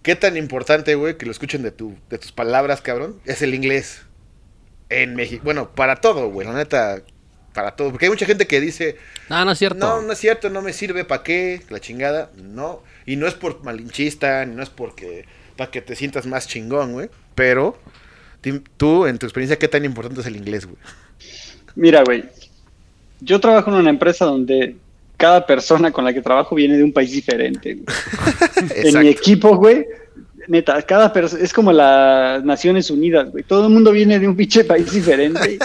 S2: ¿qué tan importante, güey, que lo escuchen de, tu, de tus palabras, cabrón? Es el inglés en México. Bueno, para todo, güey, la neta, para todo. Porque hay mucha gente que dice...
S4: No, no es cierto.
S2: No, no es cierto, no me sirve, ¿para qué? La chingada, no. Y no es por malinchista, no es porque... Para que te sientas más chingón, güey. Pero, tú, en tu experiencia, ¿qué tan importante es el inglés, güey?
S5: Mira, güey. Yo trabajo en una empresa donde cada persona con la que trabajo viene de un país diferente. en mi equipo, güey, neta, cada persona es como las Naciones Unidas, güey. Todo el mundo viene de un pinche país diferente.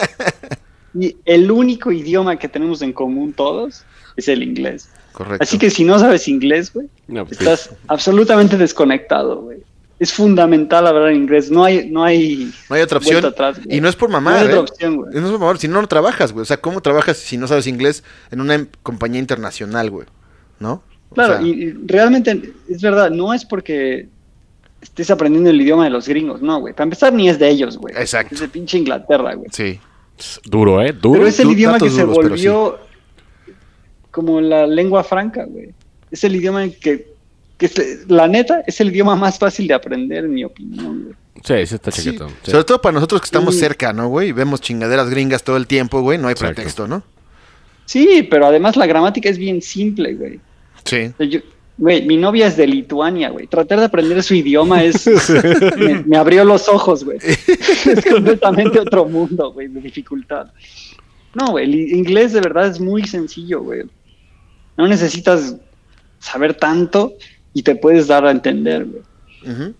S5: y el único idioma que tenemos en común todos es el inglés.
S2: Correcto.
S5: Así que si no sabes inglés, güey, pues estás absolutamente desconectado, güey es fundamental hablar inglés. No hay, no hay,
S2: no hay otra opción. y no es por mamar. No hay otra ¿eh? opción, güey. No es por mamar. Si no, no trabajas, güey. O sea, ¿cómo trabajas si no sabes inglés en una em, compañía internacional, güey? ¿No?
S5: claro, y, realmente es verdad, no es porque estés aprendiendo el idioma de los gringos, no, güey. Para empezar, ni es de ellos, güey.
S2: Exacto.
S5: Es de pinche Inglaterra, güey.
S2: Sí.
S4: Duro, ¿eh? Duro.
S5: Pero es el idioma que se volvió como la lengua franca, güey. Es el idioma que la neta es el idioma más fácil de aprender, en mi opinión,
S4: Sí, sí está chiquito.
S2: Sobre todo para nosotros que estamos cerca, ¿no, güey? Vemos chingaderas gringas todo el tiempo, güey. No hay pretexto, ¿no?
S5: Sí, pero además la gramática es bien simple, güey.
S2: Sí.
S5: Güey, mi novia es de Lituania, güey. Tratar de aprender su idioma es. me, abrió los ojos, güey. es completamente otro mundo, güey, de dificultad. No, güey, el inglés de verdad es muy sencillo, güey. No necesitas saber tanto y te puedes dar a entender, güey.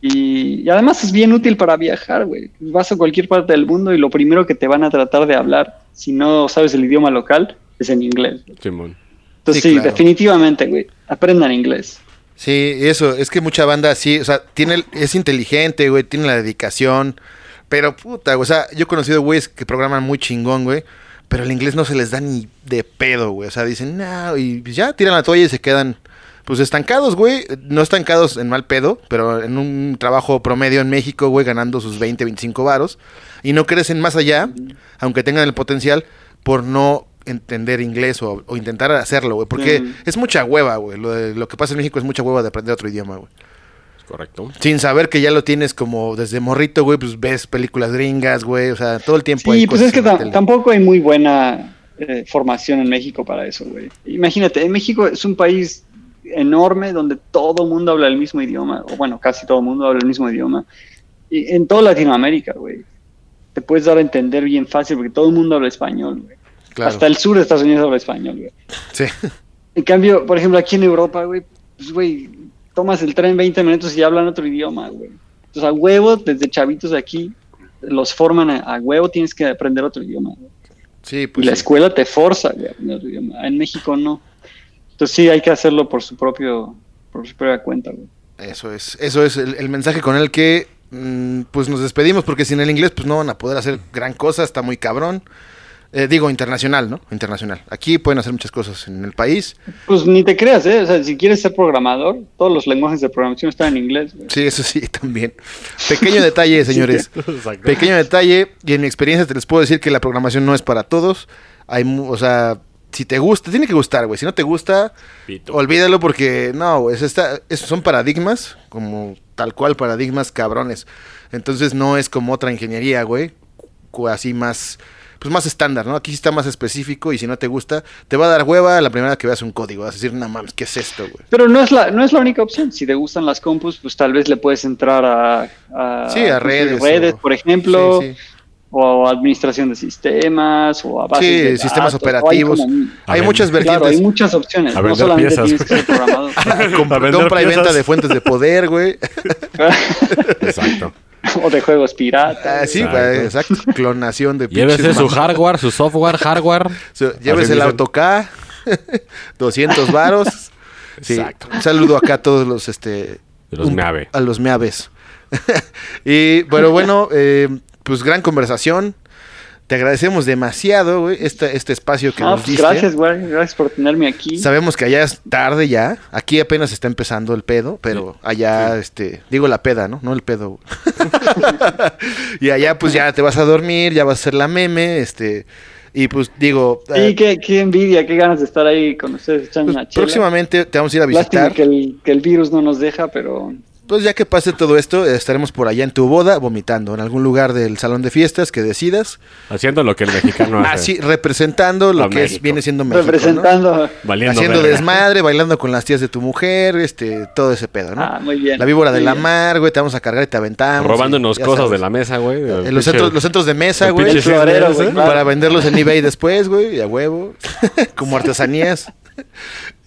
S5: y, y, además es bien útil para viajar, güey. Vas a cualquier parte del mundo y lo primero que te van a tratar de hablar, si no sabes el idioma local, es en inglés.
S4: Simón.
S5: Entonces sí, definitivamente, güey, aprendan inglés.
S2: Sí, eso, es que mucha banda sí, o sea, tiene, es inteligente, güey, tiene la dedicación, pero puta, o sea, yo he conocido güeyes que programan muy chingón, güey, pero el inglés no se les da ni de pedo, güey, o sea, dicen, no, y ya tiran la toalla y se quedan, pues estancados, güey, no estancados en mal pedo, pero en un trabajo promedio en México, güey, ganando sus 20, 25 varos, y no crecen más allá, aunque tengan el potencial, por no entender inglés o, intentar hacerlo, güey. Porque es mucha hueva, güey. Lo, lo que pasa en México es mucha hueva de aprender otro idioma, güey.
S4: Correcto.
S2: Sin saber que ya lo tienes como desde morrito, güey, pues ves películas gringas, güey. O sea, todo el tiempo.
S5: Sí, pues es que tampoco hay muy buena eh, formación en México para eso, güey. Imagínate, en México es un país enorme donde todo el mundo habla el mismo idioma, o bueno, casi todo el mundo habla el mismo idioma. Y en toda Latinoamérica, güey. Te puedes dar a entender bien fácil porque todo el mundo habla español, güey. Hasta el sur de Estados Unidos habla español, güey.
S2: Sí.
S5: En cambio, por ejemplo, aquí en Europa, güey, pues, güey, tomas el tren 20 minutos y hablan otro idioma, güey. Entonces, a huevo, desde chavitos de aquí, los forman a, huevo, tienes que aprender otro idioma. Güey.
S2: Sí, pues.
S5: Y la escuela te forza güey, a aprender otro idioma. En México no. Entonces, sí, hay que hacerlo por su propio, por su propia cuenta, güey.
S2: Eso es, eso es el, mensaje con el que mm, pues nos despedimos, porque sin el inglés, pues no van a poder hacer gran cosa, está muy cabrón. Eh, digo, internacional, ¿no? Internacional. Aquí pueden hacer muchas cosas en el país.
S5: Pues ni te creas, ¿eh? O sea, si quieres ser programador, todos los lenguajes de programación están en inglés.
S2: Sí, eso sí, también. Pequeño detalle, señores. Pequeño detalle, y en mi experiencia te les puedo decir que la programación no es para todos. Hay, o sea, si te gusta, tiene que gustar, güey. Si no te gusta, olvídalo porque, no, güey, son paradigmas, como tal cual paradigmas cabrones. Entonces no es como otra ingeniería, güey. Así más pues más estándar, ¿no? Aquí sí está más específico y si no te gusta, te va a dar hueva la primera vez que veas un código. Vas a decir, no mames, ¿qué es esto, güey?
S5: Pero no es la, no es la única opción. Si te gustan las compus, pues tal vez le puedes entrar a,
S2: a, sí, a redes,
S5: redes por ejemplo. O administración de sistemas, o a
S2: sí, sistemas operativos. Hay, muchas vertientes.
S5: Claro, hay muchas opciones. no solamente tienes que ser programador.
S2: compra y venta de fuentes de poder, güey.
S4: Exacto.
S5: o de juegos piratas.
S2: Ah, sí, exacto. Clonación de
S4: Llévese su hardware, su software, hardware.
S2: llévese el AutoK, 200 varos. Exacto. Un saludo acá a todos los este
S4: los meave.
S2: A los meaves. y bueno, bueno, eh, pues gran conversación. Te agradecemos demasiado, güey, este, este espacio que nos pues diste.
S5: Gracias, güey. Gracias por tenerme aquí.
S2: Sabemos que allá es tarde ya. Aquí apenas está empezando el pedo, pero allá, este, digo la peda, ¿no? No el pedo. y allá, pues ya te vas a dormir, ya vas a hacer la meme, este. Y pues digo.
S5: Sí, eh, qué, qué, envidia, qué ganas de estar ahí con ustedes echando pues, una chela.
S2: Próximamente te vamos a ir a visitar.
S5: Lástima que el, que el virus no nos deja, pero
S2: pues ya que pase todo esto, estaremos por allá en tu boda vomitando, en algún lugar del salón de fiestas que decidas.
S4: Haciendo lo que el mexicano hace.
S2: Así, representando lo que es, viene siendo México.
S5: Representando.
S2: Haciendo desmadre, bailando con las tías de tu mujer, este, todo ese pedo, ¿no?
S5: Ah, muy bien.
S2: La víbora de la mar, güey, te vamos a cargar y te aventamos.
S4: Robándonos cosas de la mesa, güey.
S2: En los centros, los centros de mesa, güey. Para venderlos en eBay después, güey, a huevo. Como artesanías.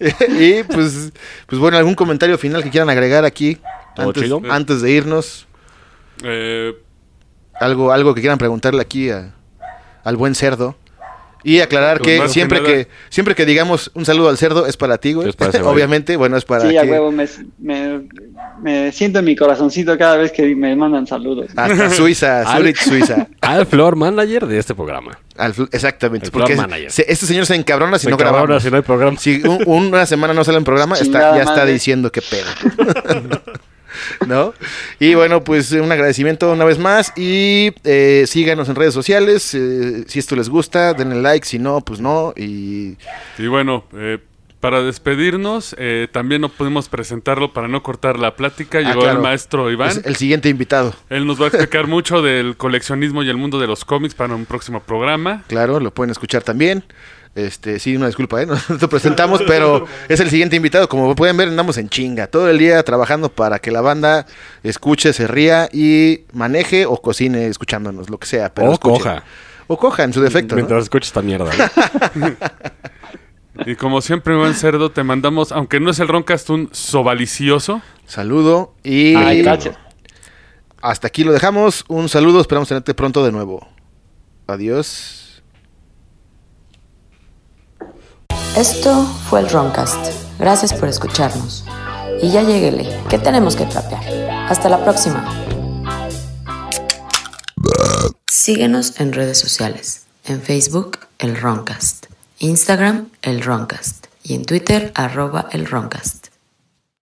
S2: y pues, pues bueno, algún comentario final que quieran agregar aquí antes, de irnos.
S3: Eh,
S2: algo, algo que quieran preguntarle aquí al buen cerdo. Y aclarar que siempre que, siempre que digamos un saludo al cerdo es para ti, güey. Obviamente, bueno, es para
S5: Sí, a huevo, me, me, siento en mi corazoncito cada vez que me mandan saludos.
S2: Hasta Suiza, Zurich, Suiza.
S4: Al floor manager de este programa.
S2: exactamente. porque este señor se encabrona si no grabamos.
S4: Si no hay programa.
S2: Si una semana no sale un programa, está, ya está diciendo qué pedo. ¿no? Y bueno, pues un agradecimiento una vez más y eh, síganos en redes sociales. Eh, si esto les gusta, denle like, si no, pues no. Y,
S3: y bueno, eh, para despedirnos, también no pudimos presentarlo para no cortar la plática. Ah, Llegó el maestro Iván.
S2: el siguiente invitado.
S3: Él nos va a explicar mucho del coleccionismo y el mundo de los cómics para un próximo programa.
S2: Claro, lo pueden escuchar también. Este, sí, una disculpa, ¿eh? No te presentamos, pero es el siguiente invitado. Como pueden ver, andamos en chinga. Todo el día trabajando para que la banda escuche, se ría y maneje o cocine escuchándonos, lo que sea. Pero
S4: o coja.
S2: O coja, en su defecto.
S4: Mientras escuches esta mierda.
S3: y como siempre, buen cerdo, te mandamos, aunque no es el Roncast, un sobalicioso.
S2: Saludo y... gracias. Hasta aquí lo dejamos. Un saludo, esperamos tenerte pronto de nuevo. Adiós.
S1: Esto fue el Roncast. Gracias por escucharnos. Y ya lleguele, que tenemos que trapear. Hasta la próxima. Síguenos en redes sociales. En Facebook, el Roncast. Instagram, el Roncast. Y en Twitter, arroba el Roncast.